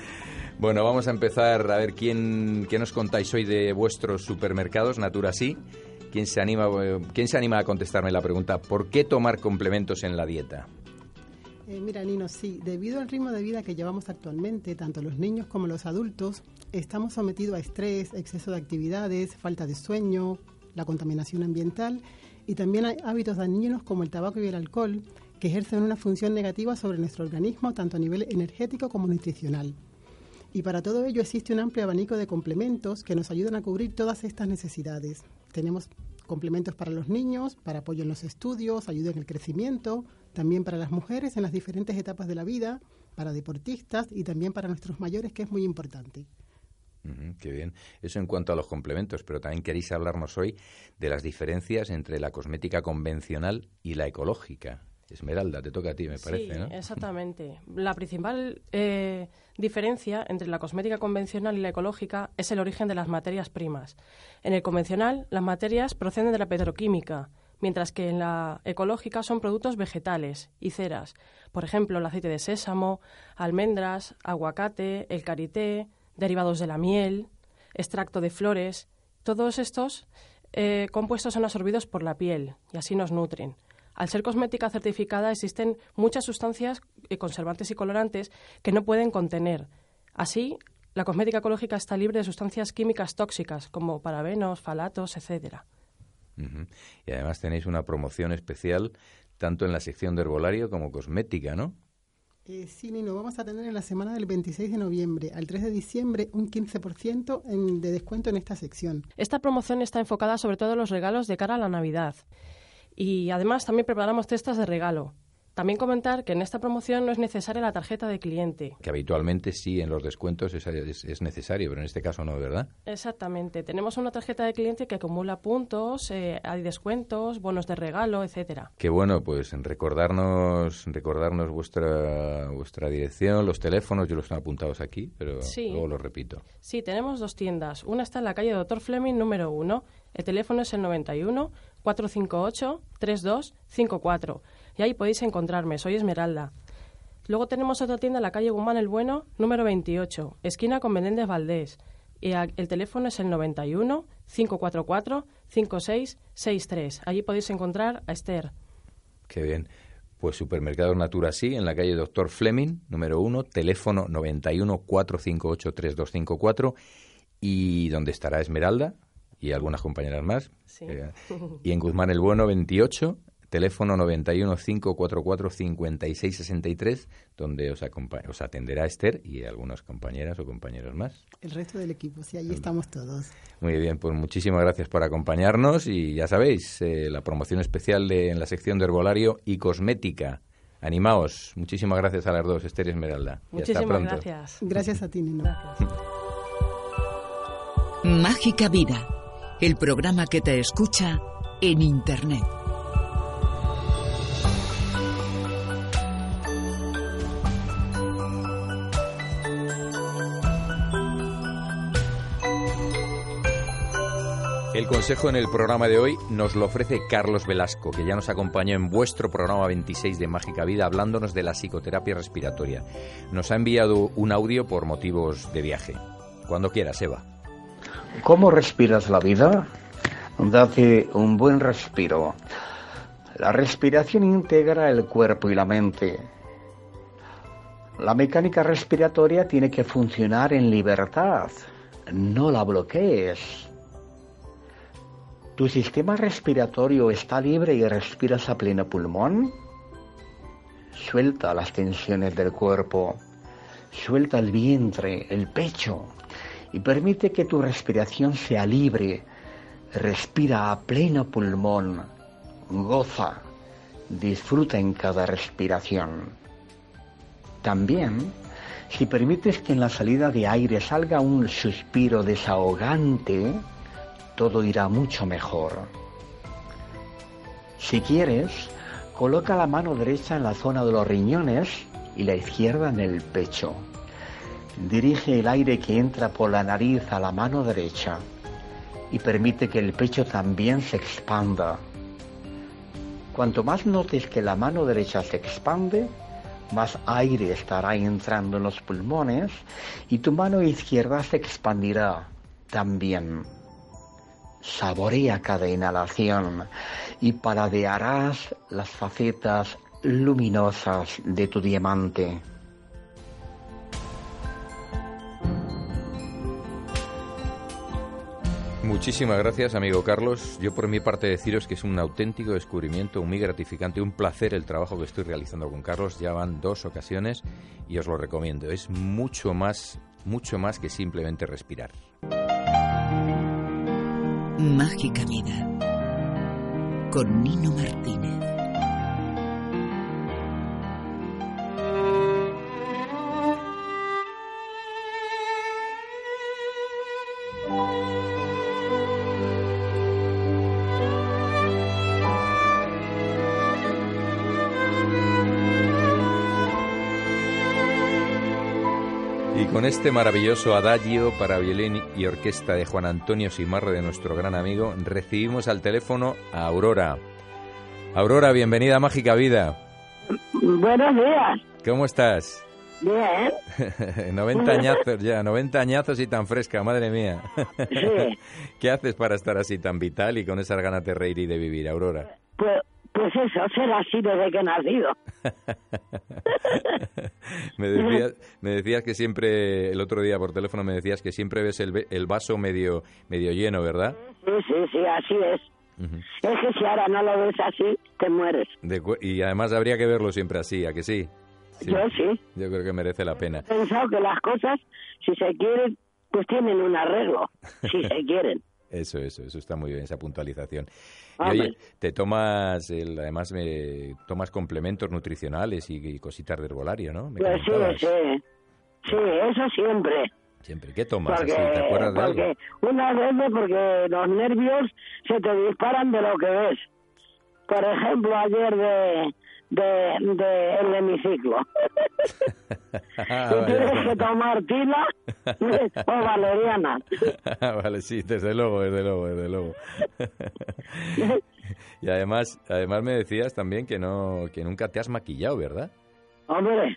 bueno, vamos a empezar a ver quién, qué nos contáis hoy de vuestros supermercados Natura Sí ¿Quién se, anima, ¿Quién se anima a contestarme la pregunta, ¿por qué tomar complementos en la dieta? Eh, mira, Nino, sí, debido al ritmo de vida que llevamos actualmente, tanto los niños como los adultos, estamos sometidos a estrés, exceso de actividades, falta de sueño, la contaminación ambiental y también hay hábitos dañinos como el tabaco y el alcohol que ejercen una función negativa sobre nuestro organismo tanto a nivel energético como nutricional. Y para todo ello existe un amplio abanico de complementos que nos ayudan a cubrir todas estas necesidades. Tenemos complementos para los niños, para apoyo en los estudios, ayuda en el crecimiento, también para las mujeres en las diferentes etapas de la vida, para deportistas y también para nuestros mayores, que es muy importante. qué bien. Eso en cuanto a los complementos, pero también queréis hablarnos hoy de las diferencias entre la cosmética convencional y la ecológica. Esmeralda, te toca a ti, me parece, sí, Exactamente. La principal eh, diferencia entre la cosmética convencional y la ecológica es el origen de las materias primas. En el convencional, las materias proceden de la petroquímica, mientras que en la ecológica son productos vegetales y ceras. Por ejemplo, el aceite de sésamo, almendras, aguacate, el karité, derivados de la miel, extracto de flores. Todos estos eh, compuestos son absorbidos por la piel y así nos nutren. Al ser cosmética certificada existen muchas sustancias eh, conservantes y colorantes que no pueden contener. Así, la cosmética ecológica está libre de sustancias químicas tóxicas como parabenos, falatos, etcétera. Y además tenéis una promoción especial tanto en la sección de herbolario como cosmética, ¿no? Eh, sí, Nino, vamos a tener en la semana del 26 de noviembre al 3 de diciembre un 15% en, de descuento en esta sección. Esta promoción está enfocada sobre todo en los regalos de cara a la Navidad. Y además también preparamos cestas de regalo. También comentar que en esta promoción no es necesaria la tarjeta de cliente. Que habitualmente sí en los descuentos es, es, necesario, pero en este caso no, ¿verdad? Exactamente. Tenemos una tarjeta de cliente que acumula puntos, eh, hay descuentos, bonos de regalo, etcétera. Qué bueno, pues recordarnos, recordarnos vuestra vuestra dirección, los teléfonos, yo los tengo apuntados aquí, pero luego los repito. Sí, tenemos dos tiendas. Una está en la calle Doctor Fleming número 1. El teléfono es el 91 458 3254 y ahí podéis encontrarme. Soy Esmeralda. Luego tenemos otra tienda en la calle Guzmán el Bueno, número 28, esquina con Menéndez Valdés. Y el teléfono es el 91 544 5663. Allí podéis encontrar a Esther. Qué bien. Pues Supermercados Natura sí, en la calle Doctor Fleming, número 1, teléfono 91 458 3254. ¿Y dónde estará Esmeralda? Y algunas compañeras más. Sí. Eh, y en Guzmán el Bueno 28, teléfono 91 544 5663, donde os, os atenderá Esther y algunas compañeras o compañeros más. El resto del equipo, sí, allí estamos todos. Muy bien, pues muchísimas gracias por acompañarnos y ya sabéis, eh, la promoción especial de, en la sección de herbolario y cosmética. Animaos. Muchísimas gracias a las dos, Esther y Esmeralda. Muchísimas pronto. gracias. Gracias a ti, Nino. Mágica Vida, el programa que te escucha en Internet. El consejo en el programa de hoy nos lo ofrece Carlos Velasco, que ya nos acompañó en vuestro programa 26 de Mágica Vida hablándonos de la psicoterapia respiratoria. Nos ha enviado un audio por motivos de viaje. Cuando quieras, Eva. ¿Cómo respiras la vida? Date un buen respiro. La respiración integra el cuerpo y la mente. La mecánica respiratoria tiene que funcionar en libertad. No la bloquees. ¿Tu sistema respiratorio está libre y respiras a pleno pulmón? Suelta las tensiones del cuerpo, suelta el vientre, el pecho y permite que tu respiración sea libre. Respira a pleno pulmón, goza, disfruta en cada respiración. También, si permites que en la salida de aire salga un suspiro desahogante, todo irá mucho mejor. Si quieres, coloca la mano derecha en la zona de los riñones y la izquierda en el pecho. Dirige el aire que entra por la nariz a la mano derecha y permite que el pecho también se expanda. Cuanto más notes que la mano derecha se expande, más aire estará entrando en los pulmones y tu mano izquierda se expandirá también. Saborea cada inhalación y paladearás las facetas luminosas de tu diamante. Muchísimas gracias, amigo Carlos. Yo por mi parte deciros que es un auténtico descubrimiento, muy gratificante, un placer el trabajo que estoy realizando con Carlos. Ya van dos ocasiones y os lo recomiendo. Es mucho más, mucho más que simplemente respirar. Mágica Vida con Nino Martínez. Con este maravilloso adagio para violín y orquesta de Juan Antonio Simarro, de nuestro gran amigo, recibimos al teléfono a Aurora. Aurora, bienvenida a Mágica Vida. Buenos días. ¿Cómo estás? Bien. 90 añazos ya, 90 añazos y tan fresca, madre mía. Sí. ¿Qué haces para estar así tan vital y con esas ganas de reír y de vivir, Aurora? Pues, pues eso, ser así desde que he nacido. me, decías, me decías que siempre, el otro día por teléfono me decías que siempre ves el, el vaso medio, medio lleno, ¿verdad? Sí, sí, sí, así es. Es que si ahora no lo ves así, te mueres. De y además habría que verlo siempre así, ¿a que sí? Yo sí. Yo creo que merece la pena. He pensado que las cosas, si se quieren, pues tienen un arreglo, si se quieren. Eso, eso, eso está muy bien, esa puntualización. Y Hombre. oye, te tomas, el, además me tomas complementos nutricionales y, y cositas de herbolario, ¿no? Me Pues sí, sí. Sí, eso siempre. Siempre. ¿Qué tomas Porque, así? ¿Te acuerdas de algo? unas veces porque los nervios se te disparan de lo que ves. Por ejemplo, ayer de, de, de el hemiciclo. Ah, y vaya. tienes que tomar tila o valeriana. vale, sí, desde luego, desde luego, desde luego. y además, además me decías también que no, que nunca te has maquillado, ¿verdad? Hombre,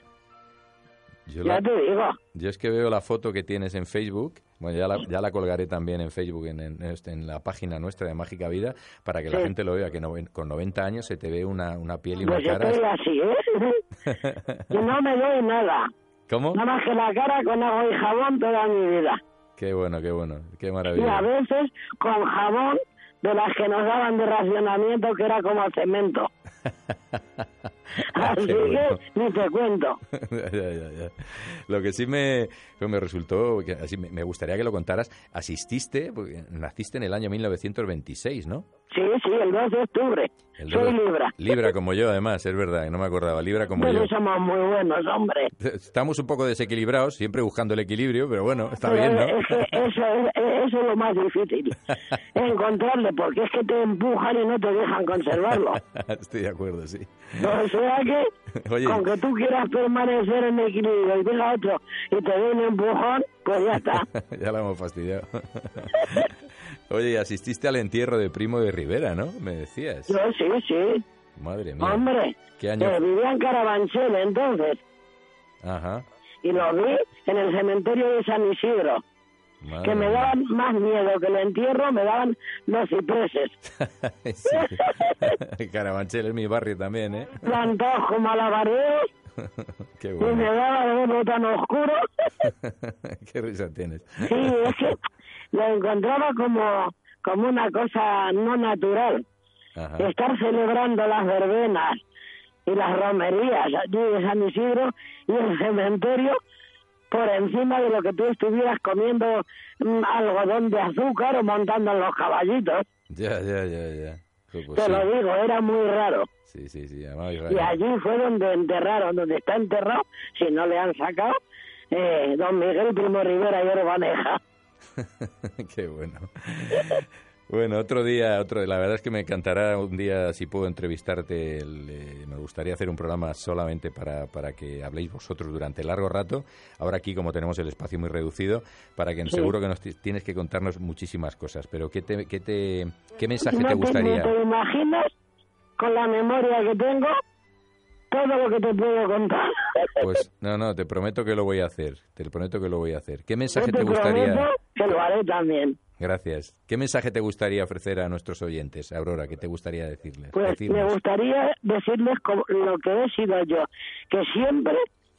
Yo ya la- te digo. Yo es que veo la foto que tienes en Facebook, bueno, ya la, ya la colgaré también en Facebook, en, en, este- en la página nuestra de Mágica Vida, para que la Sí. gente lo vea, que noven- con 90 años se te ve una, una piel y una Pues yo cara. estoy así, ¿eh? y no me doy nada. ¿Cómo? Nada más que la cara con agua y jabón toda mi vida. Qué bueno, qué bueno, qué Y a maravilla. veces con jabón de las que nos daban de racionamiento que era como cemento. Así bueno. que ni te cuento. ya, ya, ya. Lo que sí me, pues me resultó, que así me, gustaría que lo contaras, asististe, naciste en el año 1926, ¿no? Sí, sí, el 2 de octubre. El Soy Libra. Libra como yo, además, es verdad, no me acordaba. Libra como Pero yo. somos muy buenos, hombre. Estamos un poco desequilibrados, siempre buscando el equilibrio, pero bueno, está Pero bien, ¿no? es que eso, es, eso es lo más difícil. encontrarle, porque es que te empujan y no te dejan conservarlo. Estoy de acuerdo, sí. O sea que, Oye. con que tú quieras permanecer en equilibrio y venga otro y te dé un empujón, pues ya está. ya la hemos fastidiado. Oye, y asististe al entierro de Primo de Rivera, ¿no? Me decías. Yo sí, sí. Madre mía. Hombre, ¿Qué año? eh, vivía en Carabanchel entonces Ajá. y lo vi en el cementerio de San Isidro. Madre que me daban más miedo que el entierro, me daban los cipreses. Carabanchel es mi barrio también, ¿eh? plantados como alabarderos Qué y me bueno. daba de tan oscuro. Qué risa tienes. Sí, es que lo encontraba como, como una cosa no natural. Ajá. Estar celebrando las verbenas y las romerías allí de San Isidro y el cementerio por encima de lo que tú estuvieras comiendo mm, algodón de azúcar o montando en los caballitos. Ya, ya, ya, ya. Pues Te sí. lo digo, era muy raro. Sí, sí, sí, además, Y allí fue donde enterraron, donde está enterrado, si no le han sacado, eh, don Miguel Primo Rivera y Orbaneja. Qué bueno. Bueno, otro día, otro, la verdad es que me encantará un día si puedo entrevistarte. el, eh, me gustaría hacer un programa solamente para, para que habléis vosotros durante largo rato. Ahora aquí, como tenemos el espacio muy reducido, para que Sí. seguro que nos ti- tienes que contarnos muchísimas cosas. Pero ¿qué, te, qué, te, qué mensaje no te gustaría? ¿No te imaginas, con la memoria que tengo, todo lo que te puedo contar? Pues no, no, te prometo que lo voy a hacer. Te prometo que lo voy a hacer. ¿Qué Yo mensaje te te gustaría? que lo haré también. Gracias. ¿Qué mensaje te gustaría ofrecer a nuestros oyentes, Aurora? ¿Qué te gustaría decirles? Pues Decirnos? me gustaría decirles lo que he sido yo, que siempre,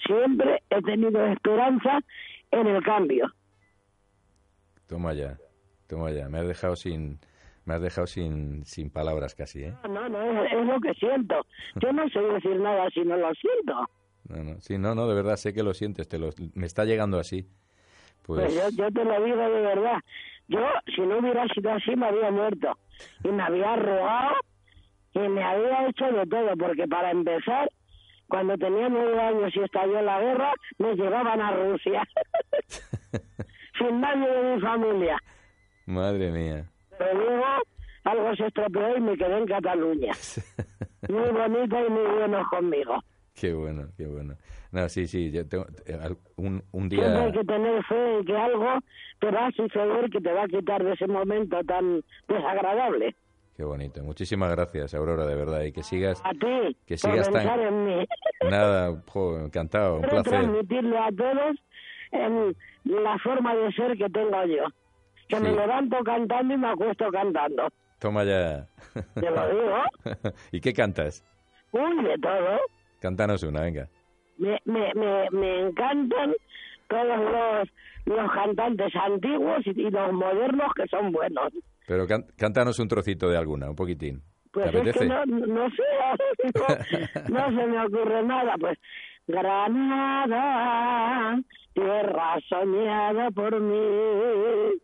siempre he tenido esperanza en el cambio. Toma ya, toma ya. Me has dejado sin, me has dejado sin, sin palabras casi, ¿eh? No, no, es, es lo que siento. Yo no sé decir nada si no lo siento. No, no, sí, no, no, de verdad sé que lo sientes, te lo, me está llegando así. Pues, Pues yo, yo te lo digo de verdad. Yo, si no hubiera sido así, me había muerto. Y me había rogado y me había hecho de todo, porque para empezar, cuando tenía nueve años y estalló la guerra, me llevaban a Rusia. Sin nadie de mi familia. madre mía. Pero luego algo se estropeó y me quedé en Cataluña. Muy bonito y muy buenos conmigo. Qué bueno, qué bueno. No, sí, sí, yo tengo, eh, un, un Siempre día... hay que tener fe en que algo te va a suceder que te va a quitar de ese momento tan desagradable. Qué bonito. Muchísimas gracias, Aurora, de verdad, y que sigas... A ti, Que por sigas tan- pensar en mí. Nada, jo, encantado, un placer. transmitirle a todos em, la forma de ser que tengo yo. Que me levanto cantando y me acuesto cantando. Toma ya. Te lo digo. ¿Y qué cantas? Uy, de todo. Cántanos una, venga. Me, me, me, me encantan todos los, los cantantes antiguos y, y los modernos que son buenos. Pero can- cántanos un trocito de alguna, un poquitín. Pues ¿Te es que apetece? no, no sé, no, no se me ocurre nada. Pues Granada, tierra soñada por mí.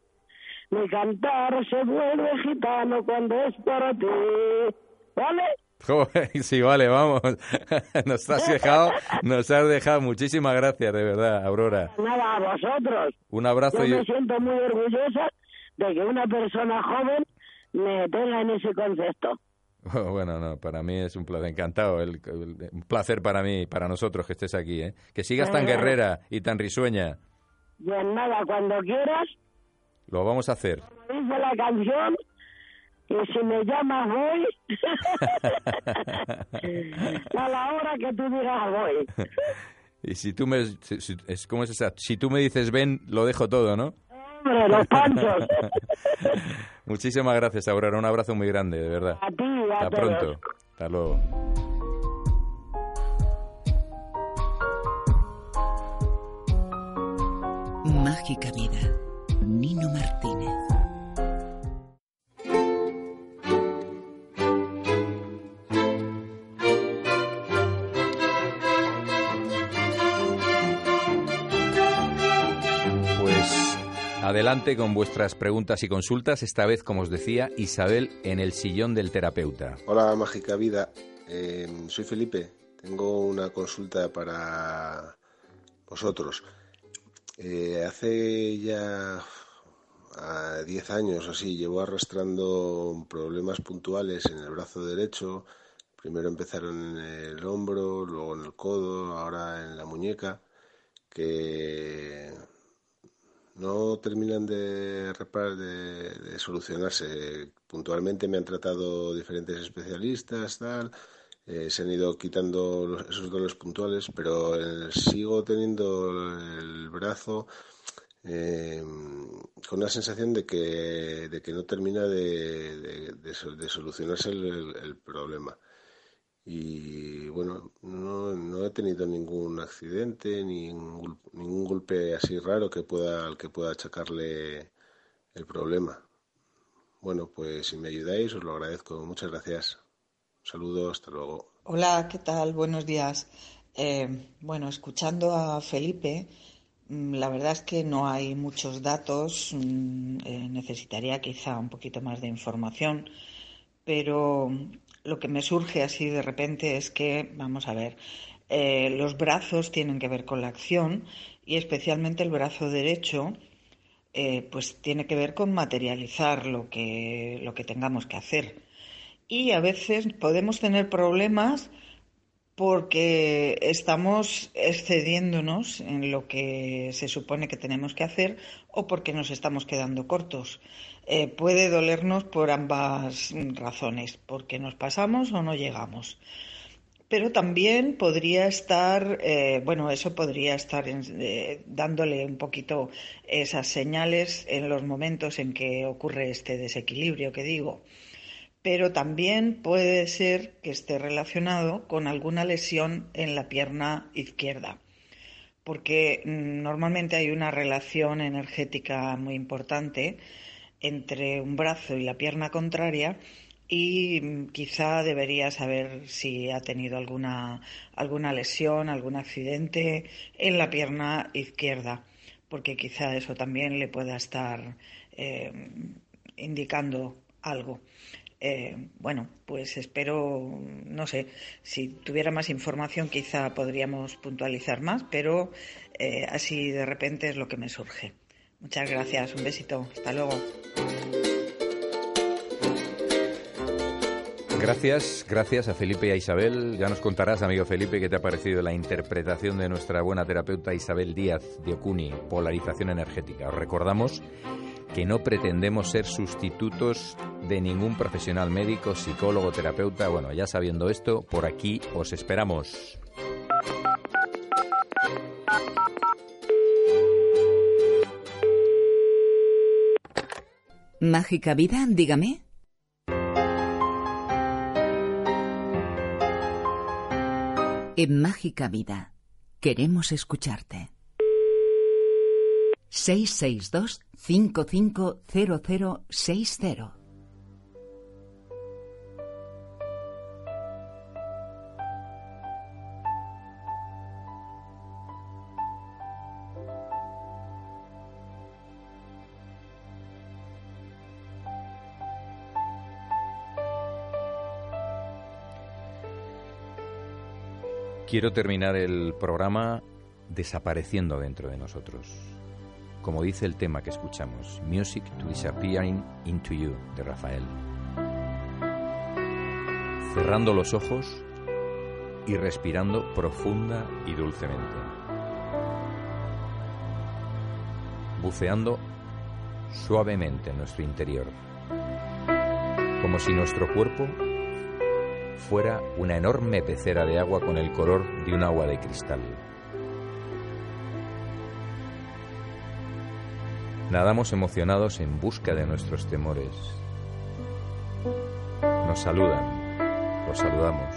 Mi cantar se vuelve gitano cuando es por ti. ¿Vale? Sí, vale, vamos. Nos has dejado, nos has dejado. Muchísimas gracias, de verdad, Aurora. Nada, a vosotros. Un abrazo Yo me siento muy orgullosa de que una persona joven me tenga en ese concepto. bueno, no, para mí es un placer, encantado, el- el- un placer para mí, para nosotros que estés aquí, ¿eh? Que sigas tan guerrera y tan risueña. Pues nada, cuando quieras, Lo vamos a hacer. dice la canción y si me llamas voy a la hora que tú digas voy. Y si tú me, si- si- es como es esa, si tú me dices ven, lo dejo todo, ¿no? Hombre, los panchos. Muchísimas gracias, Aurora. Un abrazo muy grande, de verdad. A ti, a Hasta todos. pronto. Hasta luego. Mágica Vida. Nino Martínez. Pues adelante con vuestras preguntas y consultas. Esta vez, como os decía, Isabel en el sillón del terapeuta. Hola, Mágica Vida. Eh, soy Felipe. Tengo una consulta para vosotros. Eh, hace ya a 10 años así llevo arrastrando problemas puntuales en el brazo derecho. Primero empezaron en el hombro, luego en el codo, ahora en la muñeca, que no terminan de reparar, de, de solucionarse. Puntualmente me han tratado diferentes especialistas, tal, eh, se han ido quitando los- esos dolores puntuales, pero eh, sigo teniendo el brazo eh, con una sensación de que, de que no termina de, de- de so- de solucionarse el, problema. Y bueno, no, no he tenido ningún accidente, ningún, ningún golpe así raro que pueda, al que pueda achacarle el problema. Bueno, pues si me ayudáis os lo agradezco. Muchas gracias. Un saludo, hasta luego. Hola, ¿qué tal? Buenos días. Eh, bueno, escuchando a Felipe, la verdad es que no hay muchos datos, mm, eh, necesitaría quizá un poquito más de información, pero lo que me surge así de repente es que, vamos a ver, eh, los brazos tienen que ver con la acción y especialmente el brazo derecho, eh, pues tiene que ver con materializar lo que, lo que tengamos que hacer. Y a veces podemos tener problemas porque estamos excediéndonos en lo que se supone que tenemos que hacer o porque nos estamos quedando cortos. Eh, puede dolernos por ambas razones, porque nos pasamos o no llegamos. Pero también podría estar, eh, bueno, eso podría estar eh, dándole un poquito esas señales en los momentos en que ocurre este desequilibrio que digo pero también puede ser que esté relacionado con alguna lesión en la pierna izquierda, porque mm, normalmente hay una relación energética muy importante entre un brazo y la pierna contraria y mm, quizá debería saber si ha tenido alguna, alguna lesión, algún accidente en la pierna izquierda, porque quizá eso también le pueda estar eh, indicando algo. Eh, bueno, pues espero, no sé, si tuviera más información quizá podríamos puntualizar más, pero eh, así de repente es lo que me surge. Muchas gracias, un besito, hasta luego. Gracias, gracias a Felipe y a Isabel. Ya nos contarás, amigo Felipe, qué te ha parecido la interpretación de nuestra buena terapeuta Isabel Díaz de Ocuni, polarización energética. Os recordamos que no pretendemos ser sustitutos de ningún profesional médico, psicólogo, terapeuta. Bueno, ya sabiendo esto, por aquí os esperamos. Mágica vida, dígame. En Mágica Vida, queremos escucharte. 662 550060. Quiero terminar el programa desapareciendo dentro de nosotros como dice el tema que escuchamos, Music to Disappearing into You, de Rafael. Cerrando los ojos y respirando profunda y dulcemente. Buceando suavemente en nuestro interior, como si nuestro cuerpo fuera una enorme pecera de agua con el color de un agua de cristal. Nadamos emocionados en busca de nuestros temores. Nos saludan, los saludamos,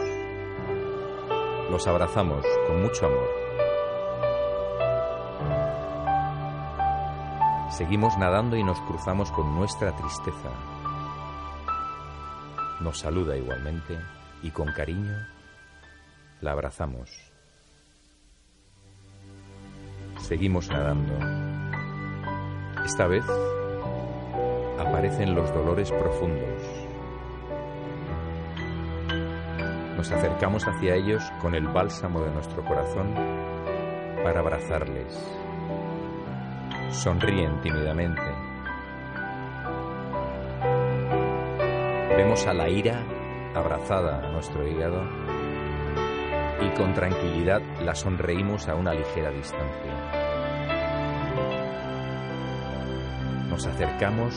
los abrazamos con mucho amor. Seguimos nadando y nos cruzamos con nuestra tristeza. Nos saluda igualmente y con cariño la abrazamos. Seguimos nadando esta vez aparecen los dolores profundos. Nos acercamos hacia ellos con el bálsamo de nuestro corazón para abrazarles. Sonríen tímidamente. Vemos a la ira abrazada a nuestro hígado y con tranquilidad la sonreímos a una ligera distancia. Nos acercamos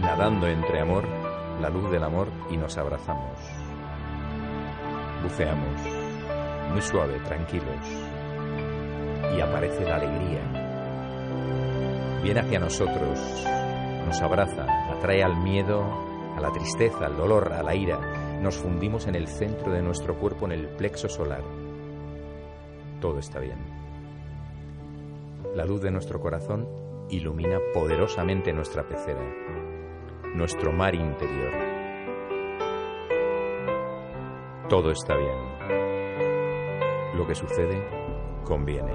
nadando entre amor, la luz del amor y nos abrazamos. Buceamos, muy suave, tranquilos. Y aparece la alegría. Viene hacia nosotros, nos abraza, atrae al miedo, a la tristeza, al dolor, a la ira. Nos fundimos en el centro de nuestro cuerpo, en el plexo solar. Todo está bien. La luz de nuestro corazón ilumina poderosamente nuestra pecera, nuestro mar interior. Todo está bien. Lo que sucede conviene.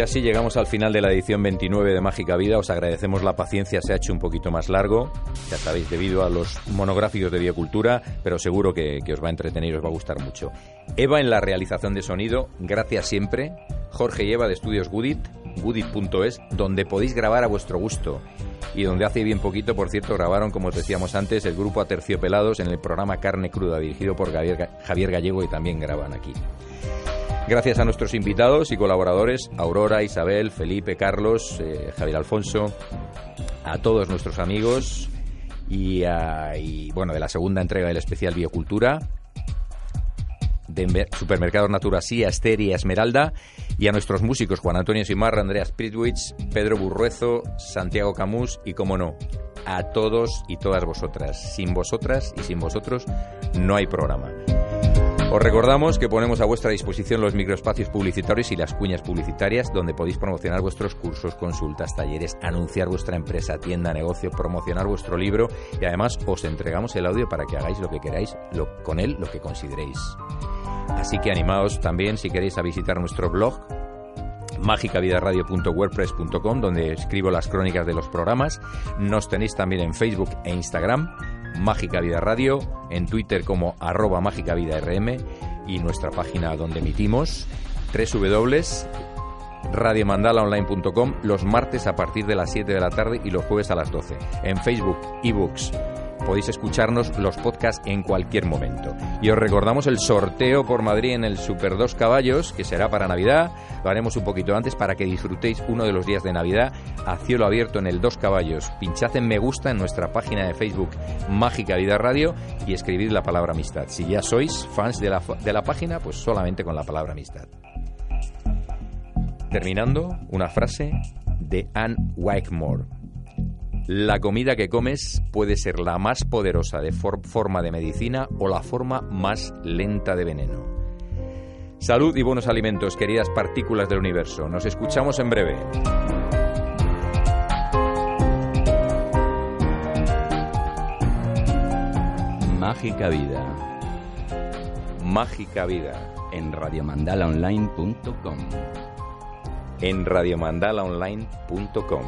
Ya sí llegamos al final de la edición 29 de Mágica Vida. Os agradecemos la paciencia, se ha hecho un poquito más largo, ya sabéis, debido a los monográficos de biocultura, pero seguro que, que os va a entretener y os va a gustar mucho. Eva en la realización de sonido, gracias siempre. Jorge y Eva de Estudios Goodit, goodit.es, donde podéis grabar a vuestro gusto. Y donde hace bien poquito, por cierto, grabaron, como os decíamos antes, el grupo Aterciopelados en el programa Carne Cruda, dirigido por Javier Gallego, y también graban aquí. Gracias a nuestros invitados y colaboradores, Aurora, Isabel, Felipe, Carlos, eh, Javier Alfonso, a todos nuestros amigos y, a- bueno, de la segunda entrega del especial Biocultura, de Supermercados Naturasí, a Esther y Esmeralda, y a nuestros músicos Juan Antonio Simarra, Andrea Spiritwich, Pedro Burruezo, Santiago Camus y, como no, a todos y todas vosotras. Sin vosotras y sin vosotros no hay programa. Os recordamos que ponemos a vuestra disposición los microespacios publicitarios y las cuñas publicitarias donde podéis promocionar vuestros cursos, consultas, talleres, anunciar vuestra empresa, tienda, negocio, promocionar vuestro libro y además os entregamos el audio para que hagáis lo que queráis lo- con él, lo que consideréis. Así que animaos también si queréis a visitar nuestro blog mágicavidaradio.wordpress.com donde escribo las crónicas de los programas. Nos tenéis también en Facebook e Instagram, Mágica Vida Radio, en Twitter como arroba Mágica Vida RM y nuestra página donde emitimos www.radiomandalaonline.com los martes a partir de las 7 de la tarde y los jueves a las 12. En Facebook, ebooks. Podéis escucharnos los podcasts en cualquier momento. Y os recordamos el sorteo por Madrid en el Super 2 Caballos, que será para Navidad. Lo haremos un poquito antes para que disfrutéis uno de los días de Navidad a cielo abierto en el 2 Caballos. Pinchad en me gusta en nuestra página de Facebook Mágica Vida Radio y escribid la palabra amistad. Si ya sois fans de la, de la página, pues solamente con la palabra amistad. Terminando, una frase de Anne Wigmore. La comida que comes puede ser la más poderosa de for- forma de medicina o la forma más lenta de veneno. Salud y buenos alimentos, queridas partículas del universo. Nos escuchamos en breve. Mágica Vida. Mágica Vida. En radiomandalaonline.com. En radiomandalaonline.com.